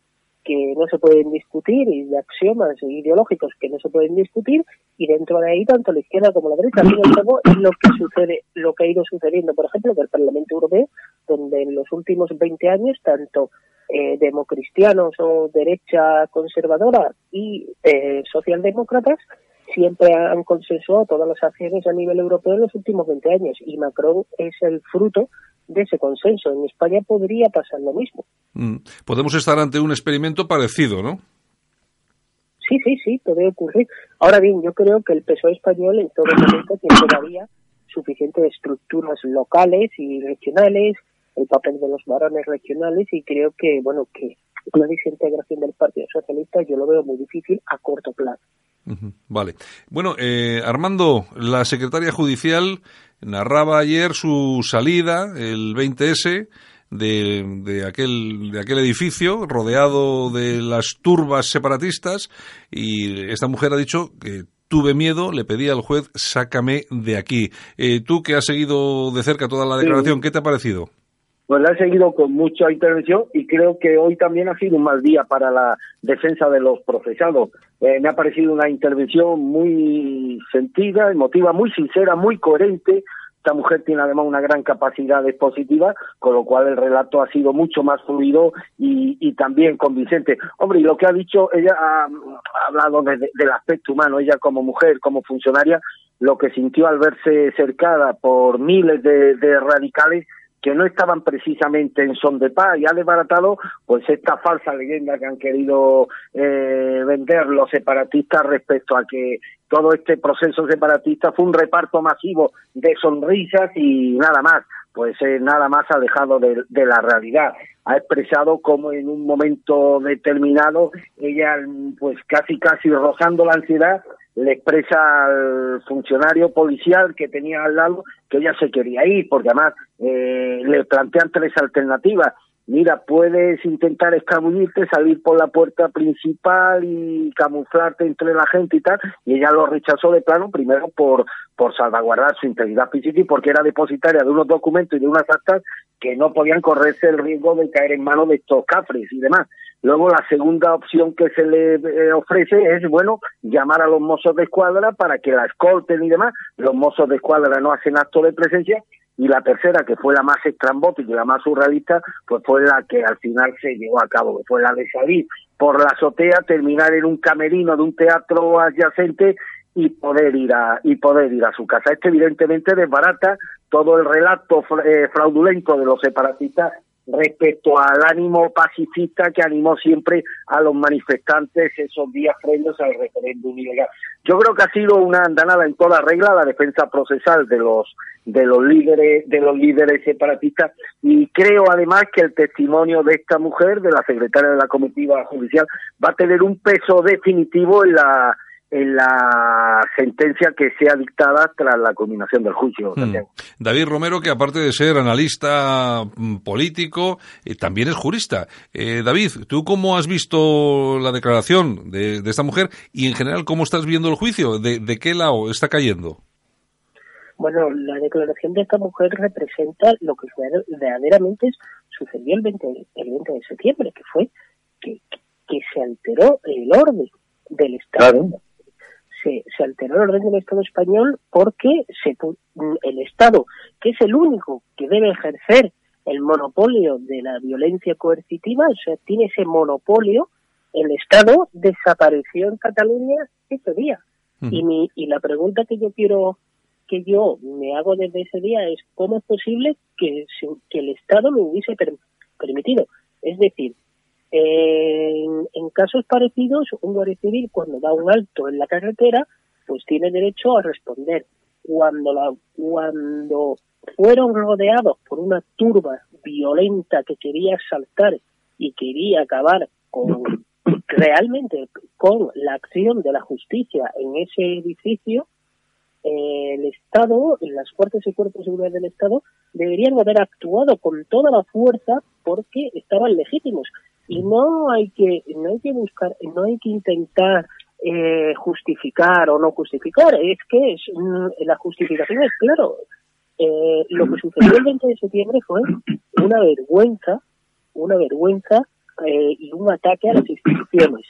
F: que no se pueden discutir y de axiomas ideológicos que no se pueden discutir y dentro de ahí tanto la izquierda como la derecha es lo que sucede lo que ha ido sucediendo por ejemplo del Parlamento Europeo donde en los últimos 20 años tanto eh, democristianos o derecha conservadora y eh, socialdemócratas siempre han consensuado todas las acciones a nivel europeo en los últimos 20 años y Macron es el fruto de ese consenso. En España podría pasar lo mismo.
B: Mm. Podemos estar ante un experimento parecido, ¿no?
F: Sí, sí, sí, puede ocurrir. Ahora bien, yo creo que el PSOE español en todo momento tiene todavía suficientes estructuras locales y regionales, el papel de los varones regionales y creo que, bueno, que una desintegración del Partido Socialista yo lo veo muy difícil a corto plazo.
B: Vale. Bueno, eh, Armando, la secretaria judicial narraba ayer su salida, el 20S, de, de, aquel, de aquel edificio rodeado de las turbas separatistas y esta mujer ha dicho que tuve miedo, le pedí al juez, sácame de aquí. Eh, tú que has seguido de cerca toda la declaración, ¿qué te ha parecido?
I: Pues la he seguido con mucha intervención y creo que hoy también ha sido un mal día para la defensa de los procesados. Eh, me ha parecido una intervención muy sentida, emotiva, muy sincera, muy coherente. Esta mujer tiene además una gran capacidad expositiva, con lo cual el relato ha sido mucho más fluido y, también convincente. Hombre, y lo que ha dicho, ella ha, hablado del aspecto humano, ella como mujer, como funcionaria, lo que sintió al verse cercada por miles de radicales que no estaban precisamente en son de paz y ha desbaratado pues esta falsa leyenda que han querido eh, vender los separatistas respecto a que todo este proceso separatista fue un reparto masivo de sonrisas y nada más. Pues eh, nada más alejado de, de la realidad. Ha expresado como en un momento determinado ella pues casi casi rozando la ansiedad le expresa al funcionario policial que tenía al lado que ella se quería ir, porque además eh, le plantean tres alternativas. Mira, puedes intentar escabullirte, salir por la puerta principal y camuflarte entre la gente y tal, y ella lo rechazó de plano, primero por, por salvaguardar su integridad física y porque era depositaria de unos documentos y de unas actas que no podían correrse el riesgo de caer en manos de estos cafres y demás. Luego la segunda opción que se le eh, ofrece es, bueno, llamar a los mozos de escuadra para que la escolten y demás. Los mozos de escuadra no hacen acto de presencia. Y la tercera, que fue la más estrambótica y la más surrealista, pues fue la que al final se llevó a cabo, que fue la de salir por la azotea, terminar en un camerino de un teatro adyacente y poder ir a y poder ir a su casa. Esto evidentemente desbarata todo el relato eh, fraudulento de los separatistas respecto al ánimo pacifista que animó siempre a los manifestantes esos días previos al referéndum ilegal. Yo creo que ha sido una andanada en toda regla la defensa procesal de los de los líderes de los líderes separatistas y creo además que el testimonio de esta mujer, de la secretaria de la comitiva judicial, va a tener un peso definitivo en la en la sentencia que sea dictada tras la culminación del juicio.
B: Hmm. David Romero, que aparte de ser analista mm, político, eh, también es jurista. Eh, David, ¿tú cómo has visto la declaración de, esta mujer y en general cómo estás viendo el juicio? ¿De, qué lado está cayendo?
F: Bueno, la declaración de esta mujer representa lo que verdaderamente sucedió el 20, el 20 de septiembre, que fue que, que se alteró el orden del Estado se, se alteró el orden del Estado español porque se, el Estado, que es el único que debe ejercer el monopolio de la violencia coercitiva, o sea, tiene ese monopolio, el Estado desapareció en Cataluña ese día. Y, mi, y la pregunta que yo quiero que yo me hago desde ese día es cómo es posible que, que el Estado lo hubiese permitido. Es decir, en, casos parecidos, un guardia civil cuando da un alto en la carretera, pues tiene derecho a responder. Cuando, la, cuando fueron rodeados por una turba violenta que quería saltar y quería acabar con realmente con la acción de la justicia en ese edificio, eh, el Estado, las fuerzas y cuerpos de seguridad del Estado, deberían haber actuado con toda la fuerza porque estaban legítimos y no hay que no hay que buscar no hay que intentar eh, justificar o no justificar es que es, mm, la justificación es claro eh, lo que sucedió el 20 de septiembre fue una vergüenza una vergüenza eh, y un ataque a las instituciones.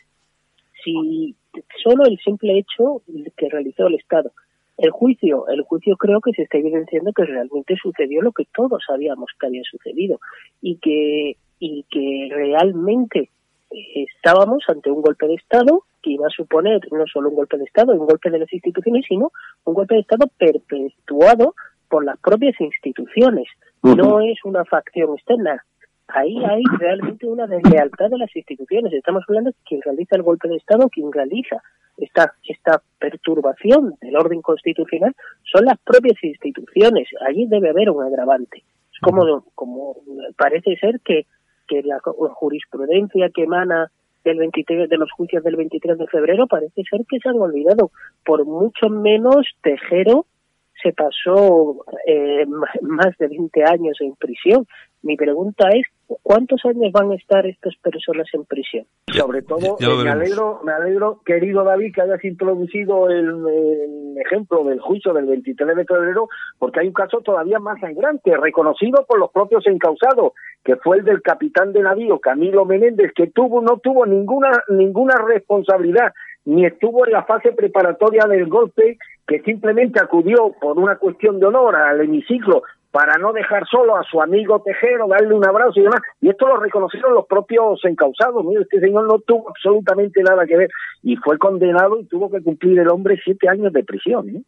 F: Si solo el simple hecho que realizó el Estado. El juicio, el juicio creo que se está evidenciando que realmente sucedió lo que todos sabíamos que había sucedido y que y que realmente eh, estábamos ante un golpe de Estado que iba a suponer no solo un golpe de Estado, un golpe de las instituciones, sino un golpe de Estado perpetuado por las propias instituciones. No es una facción externa. Ahí hay realmente una deslealtad de las instituciones. Estamos hablando de quien realiza el golpe de Estado, quien realiza esta, esta perturbación del orden constitucional son las propias instituciones. Allí debe haber un agravante. Es como, como parece ser que que la, jurisprudencia que emana del 23, de los juicios del 23 de febrero parece ser que se han olvidado. Por mucho menos Tejero se pasó eh, más de 20 años en prisión. Mi pregunta es, ¿cuántos años van a estar estas personas en prisión?
I: Sobre todo, me alegro, me alegro, querido David, que hayas introducido el, ejemplo del juicio del 23 de febrero, porque hay un caso todavía más sangrante, reconocido por los propios encausados, que fue el del capitán de navío, Camilo Menéndez, que tuvo, no tuvo ninguna, ninguna responsabilidad, ni estuvo en la fase preparatoria del golpe, que simplemente acudió por una cuestión de honor al hemiciclo para no dejar solo a su amigo Tejero, darle un abrazo y demás. Y esto lo reconocieron los propios encausados. Mire, este señor no tuvo absolutamente nada que ver y fue condenado y tuvo que cumplir el hombre siete años de prisión. ¿eh?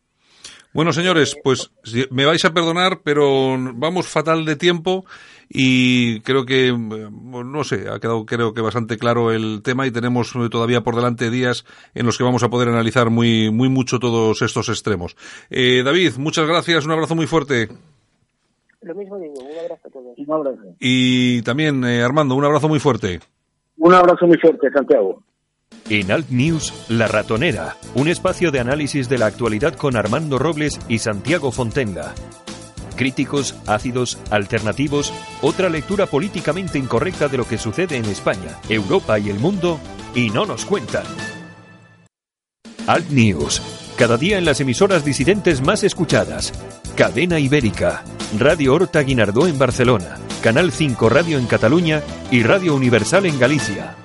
B: Bueno, señores, pues me vais a perdonar, pero vamos fatal de tiempo y creo que, no sé, ha quedado creo que bastante claro el tema y tenemos todavía por delante días en los que vamos a poder analizar muy, muy mucho todos estos extremos. Eh, David, muchas gracias, un abrazo muy fuerte.
F: Lo mismo digo, un abrazo a todos. Un abrazo.
B: Y también, eh, Armando, un abrazo muy fuerte.
I: Un abrazo muy fuerte, Santiago.
A: En Alt News, La Ratonera, un espacio de análisis de la actualidad con Armando Robles y Santiago Fontenga. Críticos, ácidos, alternativos, otra lectura políticamente incorrecta de lo que sucede en España, Europa y el mundo, y no nos cuentan. Alt News, cada día en las emisoras disidentes más escuchadas. Cadena Ibérica, Radio Horta Guinardó en Barcelona, Canal 5 Radio en Cataluña y Radio Universal en Galicia.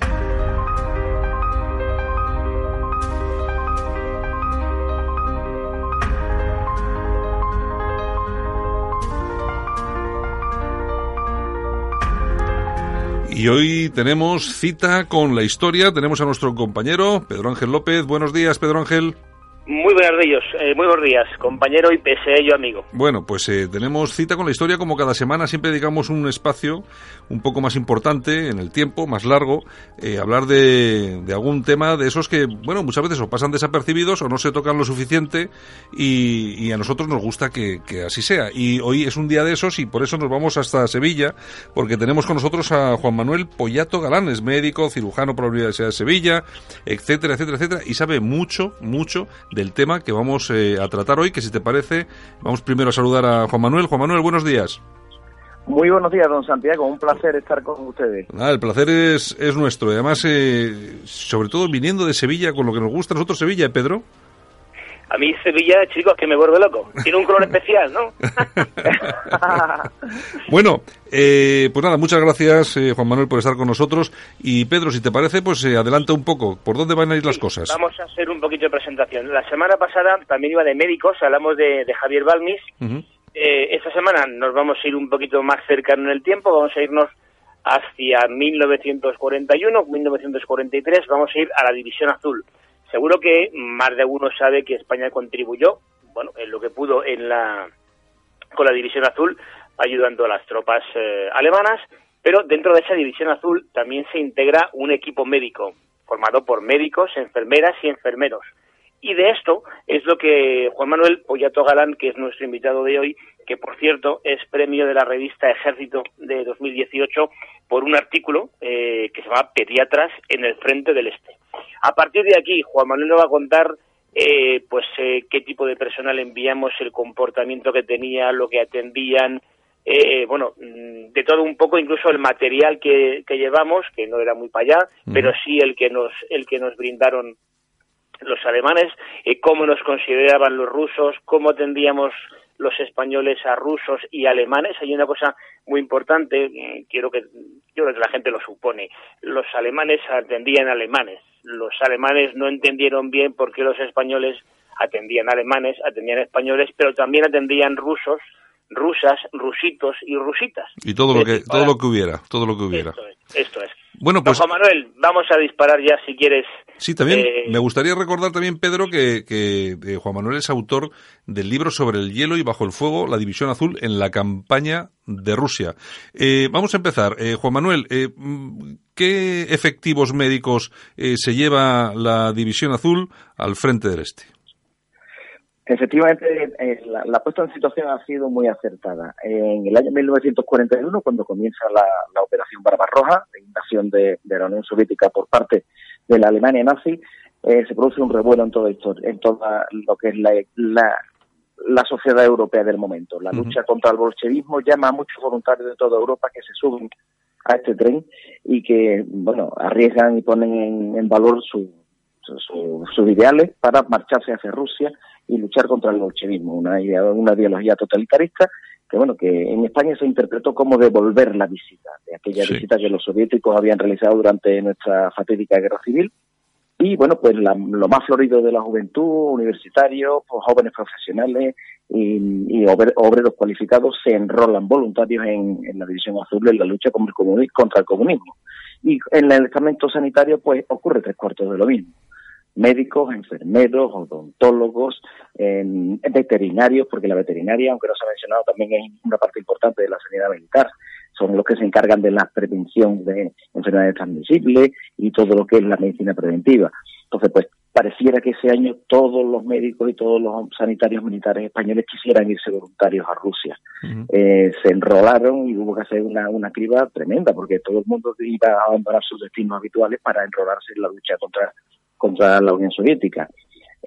B: Y hoy tenemos cita con la historia. Tenemos a nuestro compañero Pedro Ángel López. Buenos días, Pedro Ángel.
G: Muy buenos días, eh, muy buenos días, compañero y pese yo amigo.
B: Bueno, pues eh, tenemos cita con la historia como cada semana, siempre dedicamos un espacio un poco más importante en el tiempo, más largo, eh, hablar de, de, algún tema de esos que, bueno, muchas veces o pasan desapercibidos o no se tocan lo suficiente y, a nosotros nos gusta que, que, así sea. Y hoy es un día de esos y por eso nos vamos hasta Sevilla, porque tenemos con nosotros a Juan Manuel Pollato Galán, es médico, cirujano por la Universidad de Sevilla, etcétera, etcétera, etcétera, y sabe mucho, mucho del tema que vamos eh, a tratar hoy, que si te parece, vamos primero a saludar a Juan Manuel. Juan Manuel, buenos días.
H: Muy buenos días, don Santiago. Un placer estar con ustedes.
B: Ah, el placer es, es nuestro. Además, eh, sobre todo viniendo de Sevilla, con lo que nos gusta a nosotros Sevilla, ¿eh, Pedro?
G: A mí Sevilla, chicos, que me vuelve loco. Tiene un color especial, ¿no?
B: bueno, eh, pues nada, muchas gracias, eh, Juan Manuel, por estar con nosotros. Y Pedro, si te parece, pues eh, adelanta un poco. ¿Por dónde van a ir las cosas?
G: Vamos a hacer un poquito de presentación. La semana pasada también iba de médicos, hablamos de, de Javier Balmis. Eh, esta semana nos vamos a ir un poquito más cercano en el tiempo, vamos a irnos hacia 1941, 1943, vamos a ir a la División Azul. Seguro que más de uno sabe que España contribuyó, bueno, en lo que pudo en la con la División Azul, ayudando a las tropas eh, alemanas, pero dentro de esa División Azul también se integra un equipo médico, formado por médicos, enfermeras y enfermeros. Y de esto es lo que Juan Manuel Pollato Galán, que es nuestro invitado de hoy, que por cierto es premio de la revista Ejército de 2018 por un artículo eh, que se llama Pediatras en el Frente del Este. A partir de aquí, Juan Manuel nos va a contar eh, pues eh, qué tipo de personal enviamos, el comportamiento que tenía, lo que atendían, eh, bueno, mm, de todo un poco, incluso el material que, que llevamos, que no era muy para allá, pero sí el que nos, el que nos brindaron los alemanes, eh, cómo nos consideraban los rusos, cómo atendíamos los españoles a rusos y alemanes. Hay una cosa muy importante, eh, quiero que yo creo que la gente lo supone. Los alemanes atendían alemanes. Los alemanes no entendieron bien por qué los españoles atendían alemanes, atendían españoles, pero también atendían rusos, rusas, rusitos y rusitas.
B: Y todo lo que todo lo que hubiera, todo lo que hubiera.
G: Esto es. Bueno, pues Juan Manuel, vamos a disparar ya si quieres.
B: Sí, también eh, me gustaría recordar también Pedro que, que eh, Juan Manuel es autor del libro sobre el hielo y bajo el fuego, la división azul en la campaña de Rusia. Eh, vamos a empezar, Juan Manuel. ¿Qué efectivos médicos se lleva la división azul al frente del este?
H: Efectivamente, eh, la, puesta en situación ha sido muy acertada. En el año 1941, cuando comienza la, Operación Barbarroja, la invasión de, la Unión Soviética por parte de la Alemania nazi, eh, se produce un revuelo en todo esto, en toda lo que es la, sociedad europea del momento. La lucha contra el bolchevismo llama a muchos voluntarios de toda Europa que se suben a este tren y que, bueno, arriesgan y ponen en, valor sus ideales para marcharse hacia Rusia y luchar contra el bolchevismo, una, idea, una ideología totalitarista que bueno que en España se interpretó como devolver la visita de aquella visita que los soviéticos habían realizado durante nuestra fatídica guerra civil. Y bueno pues lo más florido de la juventud universitarios pues, jóvenes profesionales y, obreros cualificados se enrolan voluntarios en, la división azul en la lucha contra el, contra el comunismo. Y en el estamento sanitario pues ocurre tres cuartos de lo mismo médicos, enfermeros, odontólogos, veterinarios, porque la veterinaria, aunque no se ha mencionado, también es una parte importante de la sanidad militar. Son los que se encargan de la prevención de enfermedades transmisibles y todo lo que es la medicina preventiva. Entonces, pues pareciera que ese año todos los médicos y todos los sanitarios militares españoles quisieran irse voluntarios a Rusia. Eh, se enrolaron y hubo que hacer una, una criba tremenda porque todo el mundo iba a abandonar sus destinos habituales para enrolarse en la lucha contra contra la Unión Soviética.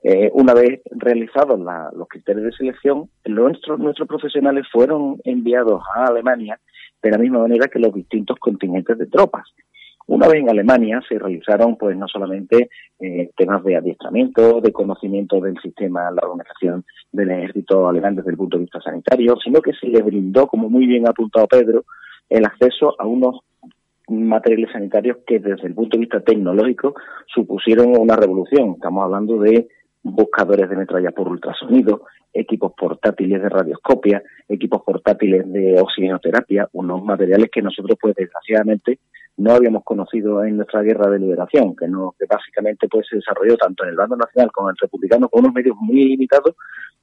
H: Eh, una vez realizados los criterios de selección, nuestros, nuestros profesionales fueron enviados a Alemania de la misma manera que los distintos contingentes de tropas. Una vez en Alemania se realizaron, pues, no solamente eh, temas de adiestramiento, de conocimiento del sistema, la organización del ejército alemán desde el punto de vista sanitario, sino que se les brindó, como muy bien ha apuntado Pedro, el acceso a unos materiales sanitarios que desde el punto de vista tecnológico supusieron una revolución. Estamos hablando de buscadores de metralla por ultrasonido, equipos portátiles de radioscopia, equipos portátiles de oxigenoterapia, unos materiales que nosotros pues desgraciadamente no habíamos conocido en nuestra guerra de liberación, que no que básicamente pues se desarrolló tanto en el bando nacional como en el republicano con unos medios muy limitados,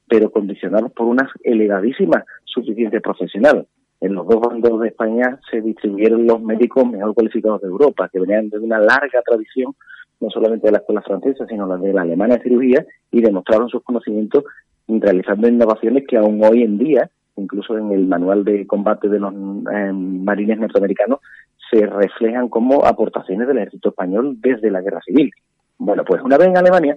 H: pero condicionados por una elevadísima suficiencia profesional en los dos bandos de España se distribuyeron los médicos mejor cualificados de Europa, que venían de una larga tradición, no solamente de la escuela francesa, sino la de la alemana de cirugía, y demostraron sus conocimientos realizando innovaciones que aún hoy en día, incluso en el manual de combate de los eh, marines norteamericanos, se reflejan como aportaciones del ejército español desde la guerra civil. Bueno, pues una vez en Alemania,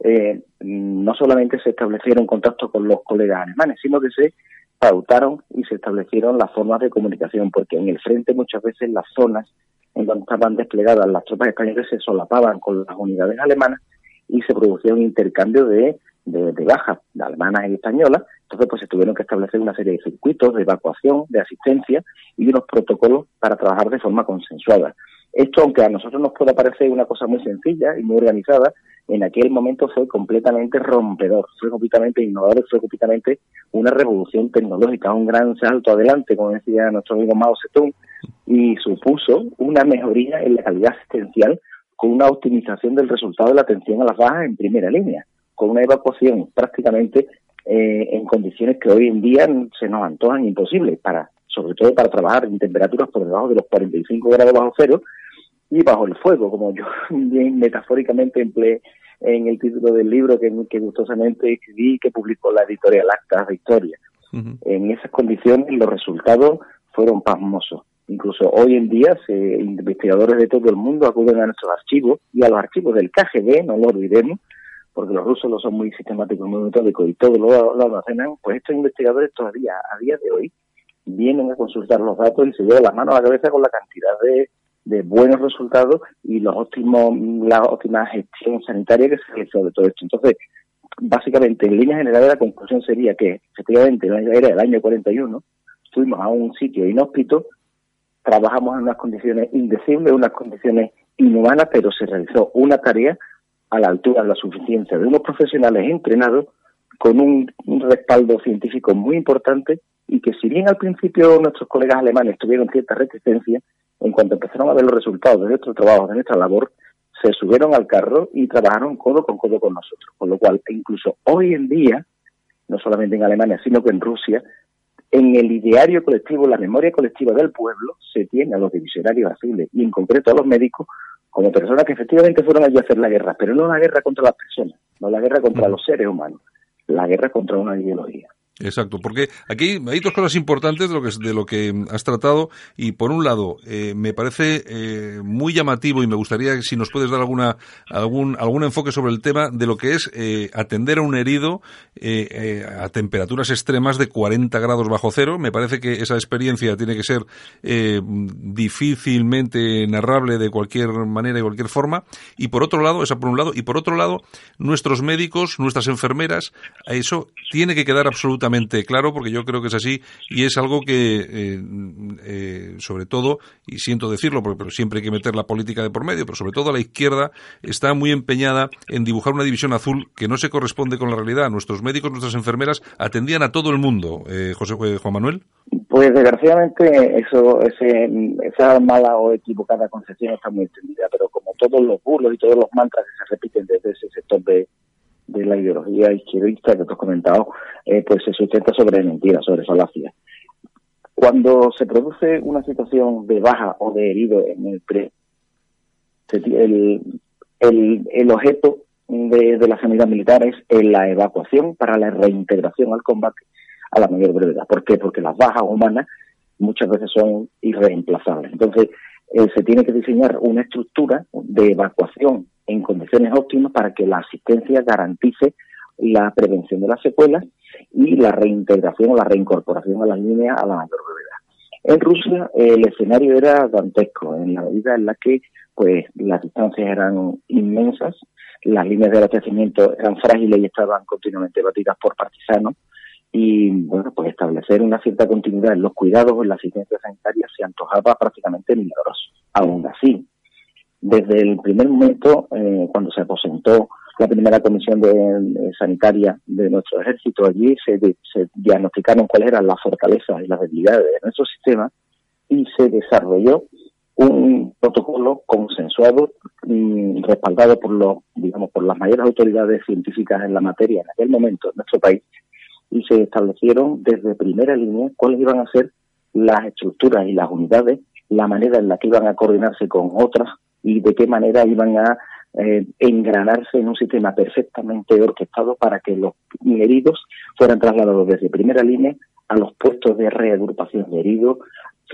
H: eh, no solamente se establecieron contactos con los colegas alemanes, sino que se pautaron y se establecieron las formas de comunicación, porque en el frente muchas veces las zonas en donde estaban desplegadas las tropas españolas se solapaban con las unidades alemanas y se producía un intercambio de, de, bajas de alemanas y españolas. Entonces, pues se tuvieron que establecer una serie de circuitos de evacuación, de asistencia y unos protocolos para trabajar de forma consensuada. Esto, aunque a nosotros nos pueda parecer una cosa muy sencilla y muy organizada, en aquel momento fue completamente rompedor, fue completamente innovador, fue completamente una revolución tecnológica, un gran salto adelante, como decía nuestro amigo Mao Zedong, y supuso una mejoría en la calidad asistencial con una optimización del resultado de la atención a las bajas en primera línea, con una evacuación prácticamente eh, en condiciones que hoy en día se nos antojan imposibles, para, sobre todo para trabajar en temperaturas por debajo de los 45 grados bajo cero, y bajo el fuego, como yo bien metafóricamente empleé en el título del libro que, que gustosamente escribí que publicó la editorial Actas de Historia. En esas condiciones los resultados fueron pasmosos. Incluso hoy en día se, investigadores de todo el mundo acuden a nuestros archivos y a los archivos del KGB, no lo olvidemos, porque los rusos lo son muy sistemáticos, muy metódicos y todo lo, lo almacenan, pues estos investigadores todavía a día de hoy vienen a consultar los datos y se llevan las manos a la cabeza con la cantidad de de buenos resultados y los óptimos, la óptima gestión sanitaria que se realizó de todo esto. Entonces, básicamente, en línea general, la conclusión sería que, efectivamente, era el año 41, fuimos a un sitio inhóspito, trabajamos en unas condiciones indecibles, unas condiciones inhumanas, pero se realizó una tarea a la altura de la suficiencia de unos profesionales entrenados con un, respaldo científico muy importante y que si bien al principio nuestros colegas alemanes tuvieron cierta resistencia, en cuanto empezaron a ver los resultados de nuestro trabajo, de nuestra labor, se subieron al carro y trabajaron codo con codo con nosotros. Con lo cual, incluso hoy en día, no solamente en Alemania, sino que en Rusia, en el ideario colectivo, la memoria colectiva del pueblo, se tiene a los divisionarios azules y en concreto a los médicos como personas que efectivamente fueron allí a hacer la guerra, pero no la guerra contra las personas, no la guerra contra los seres humanos, la guerra contra una ideología.
B: Exacto, porque aquí hay dos cosas importantes de lo que, de lo que has tratado y por un lado eh, me parece eh, muy llamativo y me gustaría si nos puedes dar alguna algún algún enfoque sobre el tema de lo que es eh, atender a un herido a temperaturas extremas de 40 grados bajo cero. Me parece que esa experiencia tiene que ser difícilmente narrable de cualquier manera y cualquier forma. Y por otro lado, esa por un lado y por otro lado nuestros médicos, nuestras enfermeras, a eso tiene que quedar absolutamente claro, porque yo creo que es así y es algo que, eh, eh, sobre todo, y siento decirlo, porque, siempre hay que meter la política de por medio, pero sobre todo la izquierda está muy empeñada en dibujar una división azul que no se corresponde con la realidad. Nuestros médicos, nuestras enfermeras atendían a todo el mundo. Eh, José Juan Manuel.
H: Pues desgraciadamente eso, ese, esa mala o equivocada concepción está muy extendida, pero como todos los burlos y todos los mantras que se repiten desde ese sector de, de la ideología izquierdista que tú has comentado, eh, pues se sustenta sobre mentiras, sobre falacias. Cuando se produce una situación de baja o de herido en el pre, el, el, objeto de, de la sanidad militar es la evacuación para la reintegración al combate a la mayor brevedad. ¿Por qué? Porque las bajas humanas muchas veces son irreemplazables. Entonces, eh, se tiene que diseñar una estructura de evacuación en condiciones óptimas para que la asistencia garantice la prevención de las secuelas y la reintegración o la reincorporación a las líneas a la mayor brevedad. En Rusia el escenario era dantesco en la medida en la que pues las distancias eran inmensas, las líneas de abastecimiento eran frágiles y estaban continuamente batidas por partisanos y bueno pues establecer una cierta continuidad en los cuidados en la asistencia sanitaria se antojaba prácticamente milagroso. Aún así, desde el primer momento, eh, cuando se aposentó la primera comisión de, sanitaria de nuestro ejército, allí se, diagnosticaron cuáles eran las fortalezas y las debilidades de nuestro sistema y se desarrolló un protocolo consensuado y respaldado por los digamos por las mayores autoridades científicas en la materia en aquel momento en nuestro país y se establecieron desde primera línea cuáles iban a ser las estructuras y las unidades la manera en la que iban a coordinarse con otras y de qué manera iban a eh, engranarse en un sistema perfectamente orquestado para que los heridos fueran trasladados desde primera línea a los puestos de reagrupación de heridos,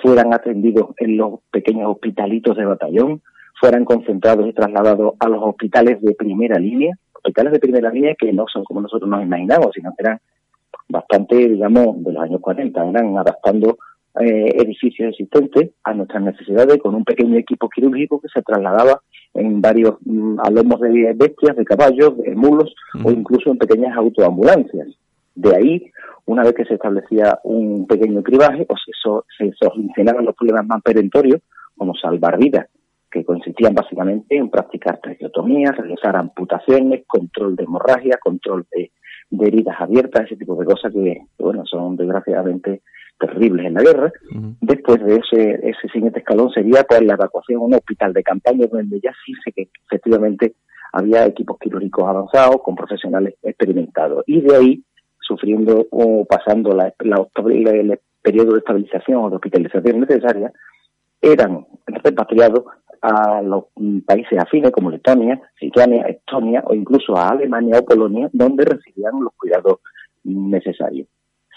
H: fueran atendidos en los pequeños hospitalitos de batallón, fueran concentrados y trasladados a los hospitales de primera línea, hospitales de primera línea que no son como nosotros nos imaginamos, sino que eran bastante, digamos, de los años 40, eran adaptando eh, edificios existentes a nuestras necesidades con un pequeño equipo quirúrgico que se trasladaba en varios mm, a lomos de bestias, de caballos, de mulos o incluso en pequeñas autoambulancias. De ahí, una vez que se establecía un pequeño cribaje, pues eso, se solucionaban los problemas más perentorios, como salvar vidas, que consistían básicamente en practicar tracheotomías, realizar amputaciones, control de hemorragia, control de, de heridas abiertas, ese tipo de cosas que, bueno, son desgraciadamente terribles en la guerra. Después de ese, ese siguiente escalón sería pues la evacuación a un hospital de campaña donde ya sí sé que efectivamente había equipos quirúrgicos avanzados con profesionales experimentados. Y de ahí, sufriendo o pasando la, el periodo de estabilización o de hospitalización necesaria, eran repatriados a los países afines como Letonia, Lituania, Estonia o incluso a Alemania o Polonia, donde recibían los cuidados necesarios.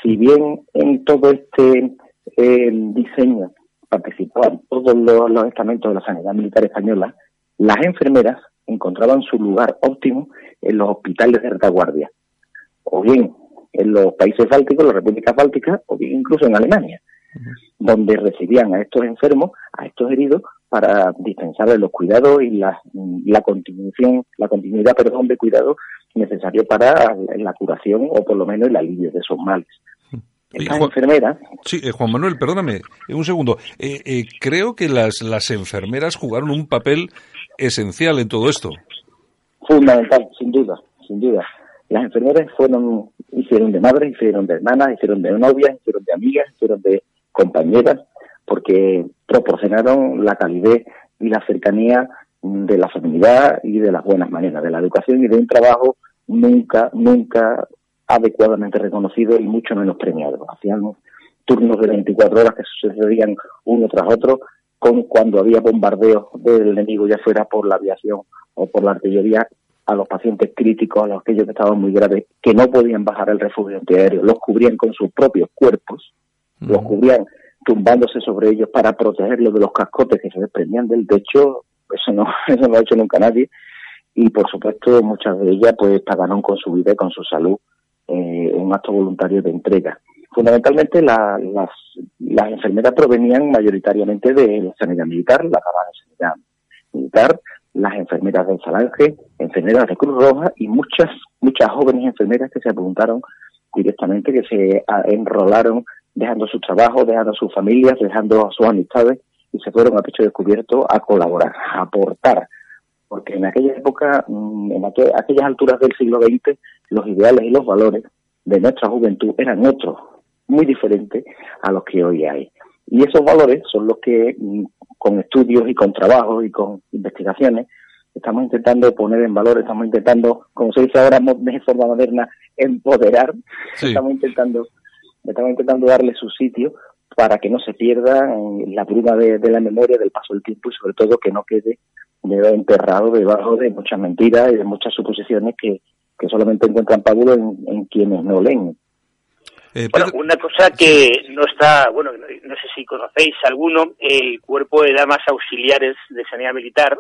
H: Si bien en todo este eh, diseño participaban todos los, estamentos de la sanidad militar española, las enfermeras encontraban su lugar óptimo en los hospitales de retaguardia, o bien en los países bálticos, las repúblicas bálticas, o bien incluso en Alemania, donde recibían a estos enfermos, a estos heridos, para dispensarle los cuidados y la, la continuación, la continuidad, perdón, de cuidado necesario para la curación o por lo menos el alivio de esos males. Estas enfermeras.
B: Sí, eh, Juan Manuel, perdóname, eh, un segundo. Eh, creo que las, las enfermeras jugaron un papel esencial en todo esto.
H: Fundamental, sin duda, sin duda. Las enfermeras fueron, hicieron de madres, hicieron de hermanas, hicieron de novias, hicieron de amigas, hicieron de compañeras, porque proporcionaron la calidez y la cercanía de la familia y de las buenas maneras, de la educación y de un trabajo nunca, nunca adecuadamente reconocido y mucho menos premiado. Hacían turnos de 24 horas que sucedían uno tras otro, con cuando había bombardeos del enemigo, ya fuera por la aviación o por la artillería, a los pacientes críticos, a los aquellos que estaban muy graves, que no podían bajar al refugio antiaéreo, los cubrían con sus propios cuerpos, los cubrían tumbándose sobre ellos para protegerlos de los cascotes que se desprendían del techo, eso no, eso no lo ha hecho nunca nadie, y por supuesto muchas de ellas pues pagaron con su vida y con su salud eh, un acto voluntario de entrega. Fundamentalmente las, las enfermeras provenían mayoritariamente de la sanidad militar, la rama de sanidad militar, las enfermeras de Falange, enfermeras de Cruz Roja y muchas, muchas jóvenes enfermeras que se apuntaron directamente, que se enrolaron dejando su trabajo, dejando sus familias, dejando a sus amistades y se fueron a pecho descubierto a colaborar, a aportar. Porque en aquella época, mm, en aquellas alturas del siglo XX, los ideales y los valores de nuestra juventud eran otros, muy diferentes a los que hoy hay. Y esos valores son los que, mm, con estudios y con trabajos y con investigaciones, estamos intentando poner en valor, estamos intentando, como se dice ahora de forma moderna, empoderar, estamos intentando estamos intentando darle su sitio para que no se pierda en la bruma de, la memoria del paso del tiempo y sobre todo que no quede enterrado debajo de muchas mentiras y de muchas suposiciones que, que solamente encuentran pábulo en, quienes no leen.
G: Eh, bueno, una cosa que no está, bueno, no sé si conocéis alguno, el cuerpo de damas auxiliares de sanidad militar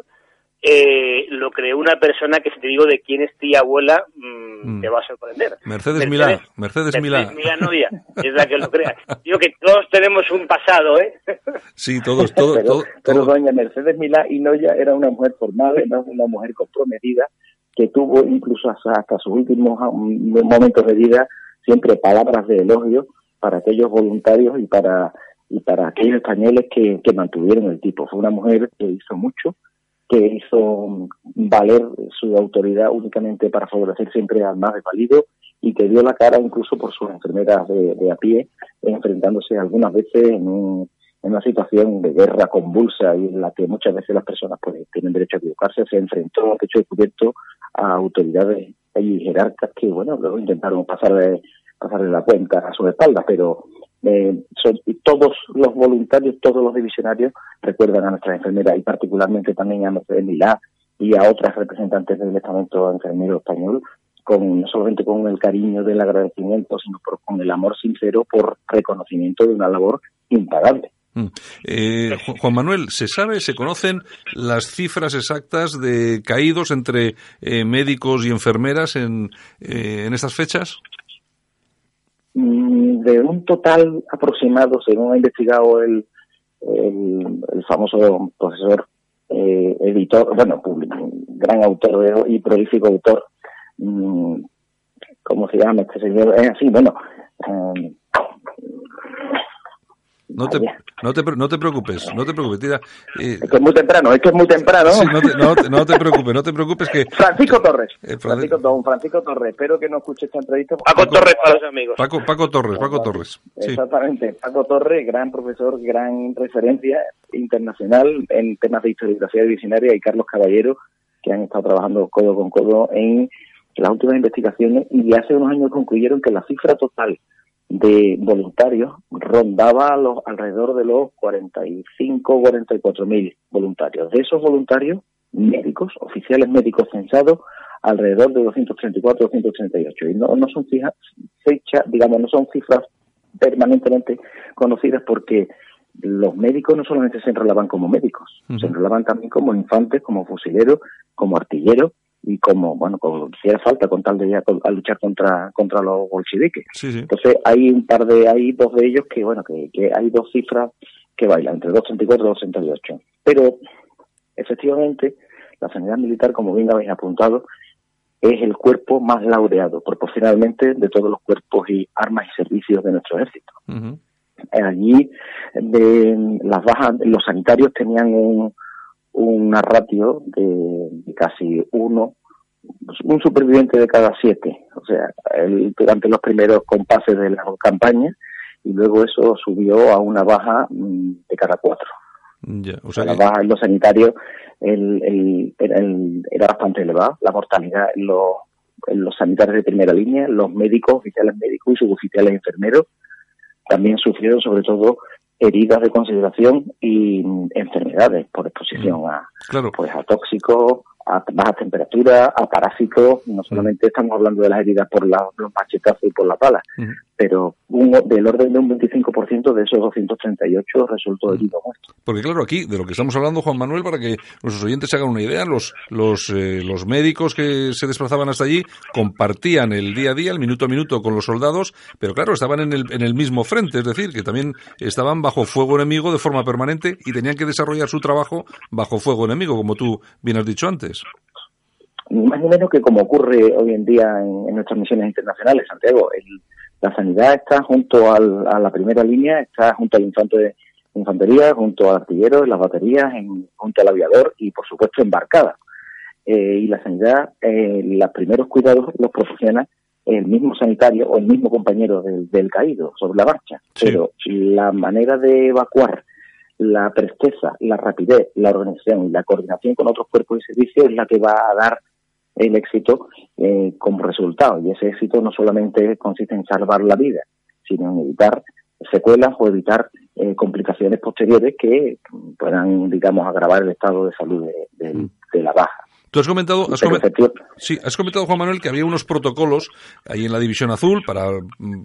G: eh, lo creó una persona que si te digo de quién es tía abuela, mm, mm. te va a sorprender.
B: Mercedes, Milá. Mercedes, Milá.
G: Milá Novia, es la que lo crea. Digo que todos tenemos un pasado, ¿eh?
B: Sí, todos, todos.
H: pero, pero doña Mercedes Milá y Noya era una mujer formada, era una mujer comprometida, que tuvo incluso hasta, sus últimos momentos de vida siempre palabras de elogio para aquellos voluntarios y para y para aquellos españoles que, que mantuvieron el tipo. Fue una mujer que hizo mucho, que hizo valer su autoridad únicamente para favorecer siempre al más desvalido y que dio la cara incluso por sus enfermeras de, a pie, enfrentándose algunas veces en, una situación de guerra convulsa y en la que muchas veces las personas pues, tienen derecho a equivocarse, se enfrentó a pecho descubierto a autoridades y jerarcas que, bueno, luego intentaron pasarle, pasarle la cuenta a su espalda, pero eh, todos los voluntarios, todos los divisionarios recuerdan a nuestras enfermeras y particularmente también a Mercedes Milá y a otras representantes del estamento enfermero español, con, no solamente con el cariño del agradecimiento, sino con el amor sincero por reconocimiento de una labor impagable.
B: Mm. Eh, Juan Manuel, ¿se sabe, se conocen las cifras exactas de caídos entre eh, médicos y enfermeras en, eh, en estas fechas?
H: Mm, de un total aproximado, según ha investigado el, el, famoso profesor eh, editor, bueno, gran autor y prolífico autor, mm, ¿cómo se llama este señor? Es así, bueno, eh,
B: no te, no, te, no te preocupes, no te preocupes. Tira,
H: eh, es que es muy temprano, es que es muy temprano.
B: no, te, no, te, preocupes, no te preocupes que...
H: Francisco Torres, eh, Francisco, don Francisco Torres, espero que no escuche esta entrevista.
G: Paco, Torres para los amigos.
B: Paco, Paco Torres, Paco Torres.
H: Exactamente, Paco Torres, gran profesor, gran referencia internacional en temas de historiografía visionaria y Carlos Caballero, que han estado trabajando codo con codo en las últimas investigaciones y hace unos años concluyeron que la cifra total de voluntarios rondaba los, alrededor de los 45 44 mil voluntarios. De esos voluntarios, médicos, oficiales médicos censados, alrededor de 234 238. Y no, no son fechas, digamos, no son cifras permanentemente conocidas porque los médicos no solamente se enrolaban como médicos, se enrolaban también como infantes, como fusileros, como artilleros y como, bueno, como si era falta con tal de ya a luchar contra, contra los bolcheviques. Entonces hay un par de, hay dos de ellos que, bueno, que, que hay dos cifras que bailan, entre 234 y 238. Pero efectivamente, la sanidad militar, como bien habéis apuntado, es el cuerpo más laureado proporcionalmente de todos los cuerpos y armas y servicios de nuestro ejército. Allí de, las bajas, los sanitarios tenían un, una ratio de, casi uno, un superviviente de cada siete, o sea, el, durante los primeros compases de la campaña, y luego eso subió a una baja mm, de cada cuatro. o sea, la baja en los sanitarios el, el, era bastante elevada, la mortalidad en los, en los sanitarios de primera línea, los médicos, oficiales médicos y suboficiales enfermeros también sufrieron sobre todo heridas de consideración y enfermedades por exposición mm. a, pues, a tóxicos, a baja temperatura, a parásitos. No solamente estamos hablando de las heridas por la, los machetazos y por la pala, pero un, del orden de un 25% de esos 238 resultó herido muerto.
B: Porque claro, aquí de lo que estamos hablando, Juan Manuel, para que nuestros oyentes se hagan una idea, los, los, eh, los médicos que se desplazaban hasta allí compartían el día a día, el minuto a minuto con los soldados, pero claro, estaban en el, en el mismo frente, es decir, que también estaban bajo fuego enemigo de forma permanente y tenían que desarrollar su trabajo bajo fuego enemigo, como tú bien has dicho antes
H: más o menos que como ocurre hoy en día en, nuestras misiones internacionales, Santiago. la sanidad está junto a la primera línea, está junto al infante de infantería, junto al artillero, en las baterías, en, junto al aviador y, por supuesto, embarcada. Eh, y la sanidad, eh, los primeros cuidados los proporciona el mismo sanitario o el mismo compañero del, caído sobre la marcha. Pero la manera de evacuar, la presteza, la rapidez, la organización y la coordinación con otros cuerpos y servicios es la que va a dar el éxito eh, como resultado. Y ese éxito no solamente consiste en salvar la vida, sino en evitar secuelas o evitar eh, complicaciones posteriores que puedan, digamos, agravar el estado de salud de, mm. de la baja.
B: Tú has comentado, has, sí, has comentado, Juan Manuel, que había unos protocolos ahí en la División Azul para,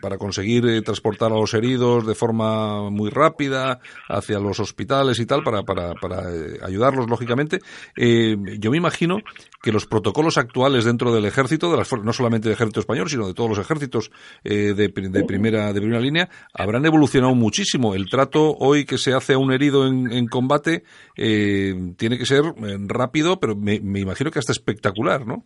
B: para conseguir eh, transportar a los heridos de forma muy rápida hacia los hospitales y tal, para, para, para eh, ayudarlos, lógicamente. Eh, yo me imagino que los protocolos actuales dentro del ejército, de las, no solamente del ejército español, sino de todos los ejércitos de, de, primera, de primera línea, habrán evolucionado muchísimo. El trato hoy que se hace a un herido en, en combate tiene que ser rápido, pero me, me imagino creo que hasta espectacular, ¿no?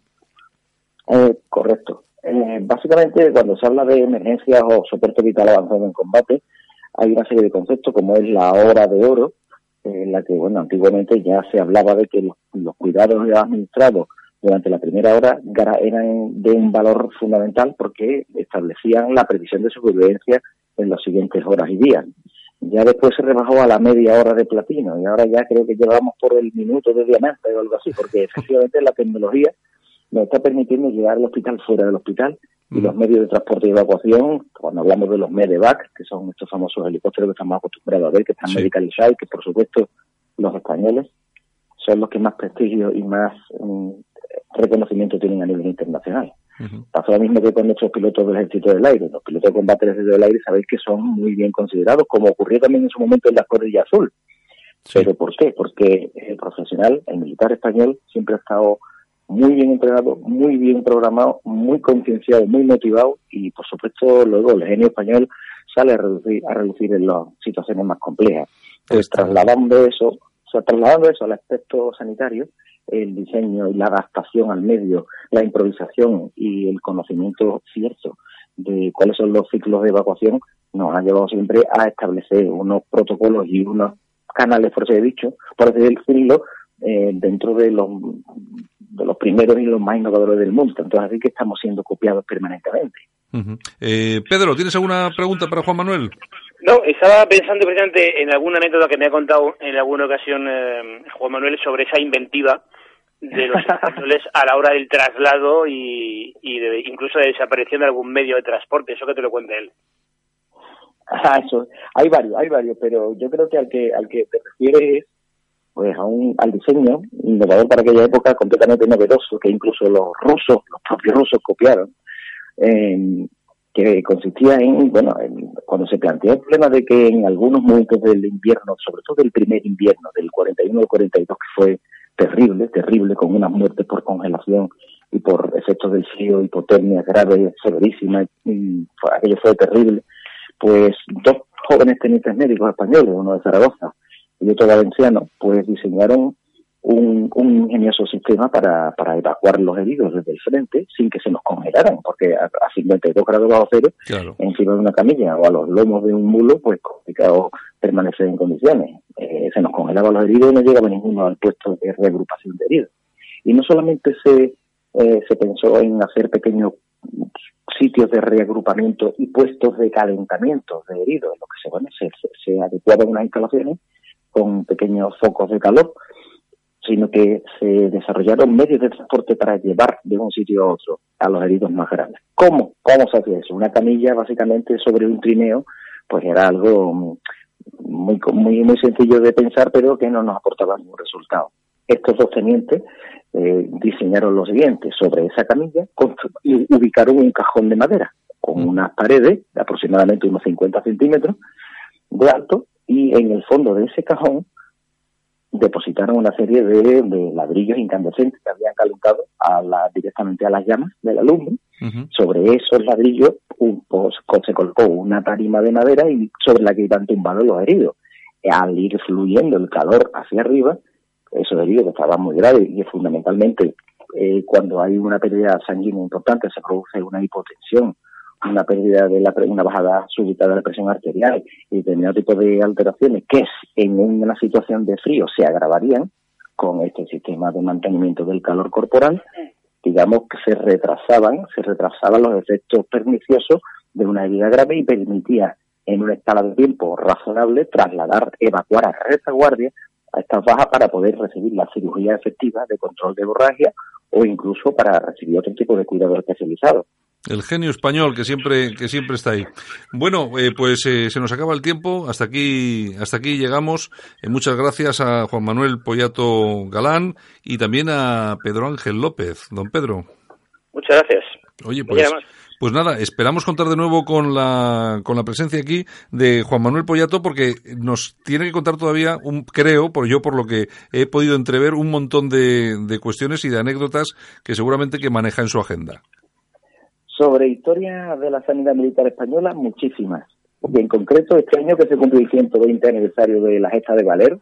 H: Eh, correcto. Eh, básicamente, cuando se habla de emergencias o soporte vital avanzado en combate, hay una serie de conceptos como es la hora de oro, en la que, bueno, antiguamente ya se hablaba de que los, cuidados administrados durante la primera hora eran de un valor fundamental porque establecían la previsión de supervivencia en las siguientes horas y días. Ya después se rebajó a la media hora de platino y ahora ya creo que llevamos por el minuto de diamante o algo así, porque efectivamente la tecnología nos está permitiendo llegar al hospital fuera del hospital y los medios de transporte y evacuación, cuando hablamos de los MEDEVAC, que son estos famosos helicópteros que estamos acostumbrados a ver, que están medicalizados y que por supuesto los españoles son los que más prestigio y más mm, reconocimiento tienen a nivel internacional. Pasa lo mismo que con nuestros pilotos del ejército del aire. Los pilotos de combate del ejército del aire sabéis que son muy bien considerados, como ocurrió también en su momento en la Cordilla Azul. ¿Pero por qué? Porque el profesional, el militar español, siempre ha estado muy bien entrenado, muy bien programado, muy concienciado, muy motivado y, por supuesto, luego el genio español sale a reducir, a reducir en las situaciones más complejas. Pues trasladando eso, o sea, trasladando eso al aspecto sanitario, el diseño y la adaptación al medio, la improvisación y el conocimiento cierto de cuáles son los ciclos de evacuación, nos ha llevado siempre a establecer unos protocolos y unos canales, por así dicho, por así decirlo, eh, dentro de los, de los primeros y los más innovadores del mundo. Entonces, así que estamos siendo copiados permanentemente.
B: Eh, Pedro, ¿tienes alguna pregunta para Juan Manuel?
G: No, estaba pensando precisamente en alguna anécdota que me ha contado en alguna ocasión eh, Juan Manuel sobre esa inventiva de los españoles a la hora del traslado y, de, incluso de desaparición de algún medio de transporte. Eso que te lo cuente él.
H: Ah, eso. Hay varios, hay varios, pero yo creo que al que al que te refieres pues a un, al diseño innovador para aquella época completamente novedoso que incluso los rusos, los propios rusos copiaron, eh, que consistía en, bueno, cuando se planteó el problema de que en algunos momentos del invierno, sobre todo del primer invierno, del 41 al 42, que fue terrible, terrible, con unas muertes por congelación y por efectos del frío, hipotermia grave, severísima, y aquello fue terrible, pues dos jóvenes tenientes médicos españoles, uno de Zaragoza y otro valenciano, pues diseñaron un, ingenioso sistema para, para evacuar los heridos desde el frente sin que se nos congelaran, porque a, 52 grados bajo cero, encima de una camilla o a los lomos de un mulo, pues complicado permanecer en condiciones. Eh, se nos congelaban los heridos y no llegaba ninguno al puesto de reagrupación de heridos. Y no solamente se, eh, se pensó en hacer pequeños sitios de reagrupamiento y puestos de calentamiento de heridos, en lo que se, bueno, se, se adecuaban unas instalaciones con pequeños focos de calor sino que se desarrollaron medios de transporte para llevar de un sitio a otro a los heridos más grandes. ¿Cómo? ¿Cómo se hacía eso? Una camilla básicamente sobre un trineo, pues era algo muy, muy, muy sencillo de pensar, pero que no nos aportaba ningún resultado. Estos dos tenientes eh, diseñaron lo siguiente, sobre esa camilla y ubicaron un cajón de madera con mm. unas paredes de aproximadamente unos 50 centímetros de alto y en el fondo de ese cajón depositaron una serie de, ladrillos incandescentes que habían calentado a la, directamente a las llamas del alumno. Sobre esos ladrillos pues, se colocó una tarima de madera y sobre la que iban tumbados los heridos. Al ir fluyendo el calor hacia arriba, esos heridos que estaban muy graves y fundamentalmente eh, cuando hay una pérdida sanguínea importante se produce una hipotensión una pérdida de la, una bajada súbita de la presión arterial y determinado tipo de alteraciones que en una situación de frío se agravarían con este sistema de mantenimiento del calor corporal, digamos que se retrasaban, se retrasaban los efectos perniciosos de una herida grave y permitía en una escala de tiempo razonable trasladar, evacuar a retaguardia a estas bajas para poder recibir la cirugía efectiva de control de hemorragia o incluso para recibir otro tipo de cuidado especializado.
B: El genio español que siempre que siempre está ahí. Bueno, eh, pues eh, se nos acaba el tiempo. Hasta aquí hasta aquí llegamos. Eh, muchas gracias a Juan Manuel Pollato Galán y también a Pedro Ángel López. Don Pedro.
G: Muchas gracias.
B: Oye, pues, pues nada, esperamos contar de nuevo con la con la presencia aquí de Juan Manuel Pollato porque nos tiene que contar todavía un creo, por yo por lo que he podido entrever un montón de, de cuestiones y de anécdotas que seguramente que maneja en su agenda.
H: Sobre historia de la sanidad militar española, muchísimas. Y en concreto, este año que se cumple el 120 aniversario de la gesta de Valer,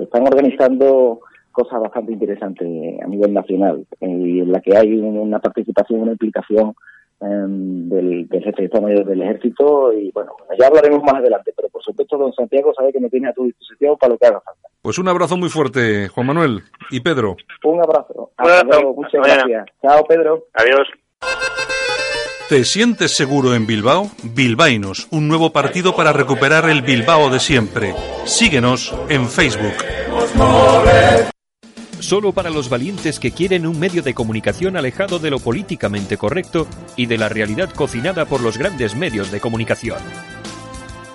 H: están organizando cosas bastante interesantes a nivel nacional, y en la que hay una participación, una implicación em, del, jefe de Estado Mayor del Ejército, y bueno, ya hablaremos más adelante, pero por supuesto don Santiago sabe que me tiene a tu disposición para lo que haga falta.
B: Pues un abrazo muy fuerte, Juan Manuel y Pedro.
H: Un abrazo. Muchas gracias. Chao, Pedro.
G: Adiós.
B: ¿Te sientes seguro en Bilbao? Bilbainos, un nuevo partido para recuperar el Bilbao de siempre. Síguenos en Facebook.
A: Solo para los valientes que quieren un medio de comunicación alejado de lo políticamente correcto y de la realidad cocinada por los grandes medios de comunicación.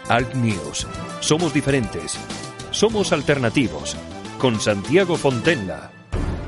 A: Alt News. Somos diferentes. Somos alternativos. Con Santiago Fontenla.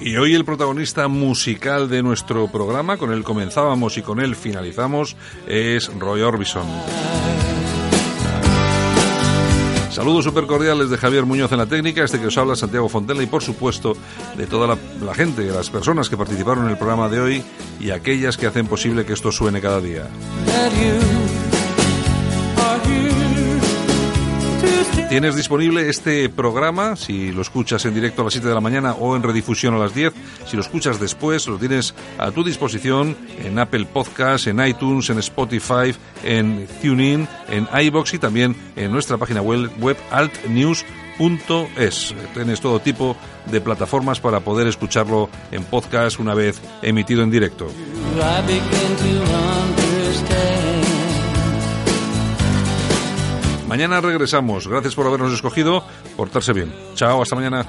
B: Y hoy el protagonista musical de nuestro programa, con él comenzábamos y con él finalizamos, es Roy Orbison. Saludos super cordiales de Javier Muñoz en la técnica, este que os habla Santiago Fontela y por supuesto de toda la, la gente, de las personas que participaron en el programa de hoy y aquellas que hacen posible que esto suene cada día. Tienes disponible este programa, si lo escuchas en directo a las 7 de la mañana o en redifusión a las 10. Si lo escuchas después, lo tienes a tu disposición en Apple Podcasts, en iTunes, en Spotify, en TuneIn, en iBox y también en nuestra página web, web altnews.es. Tienes todo tipo de plataformas para poder escucharlo en podcast una vez emitido en directo. Mañana regresamos. Gracias por habernos escogido. Portarse bien. Chao, hasta mañana.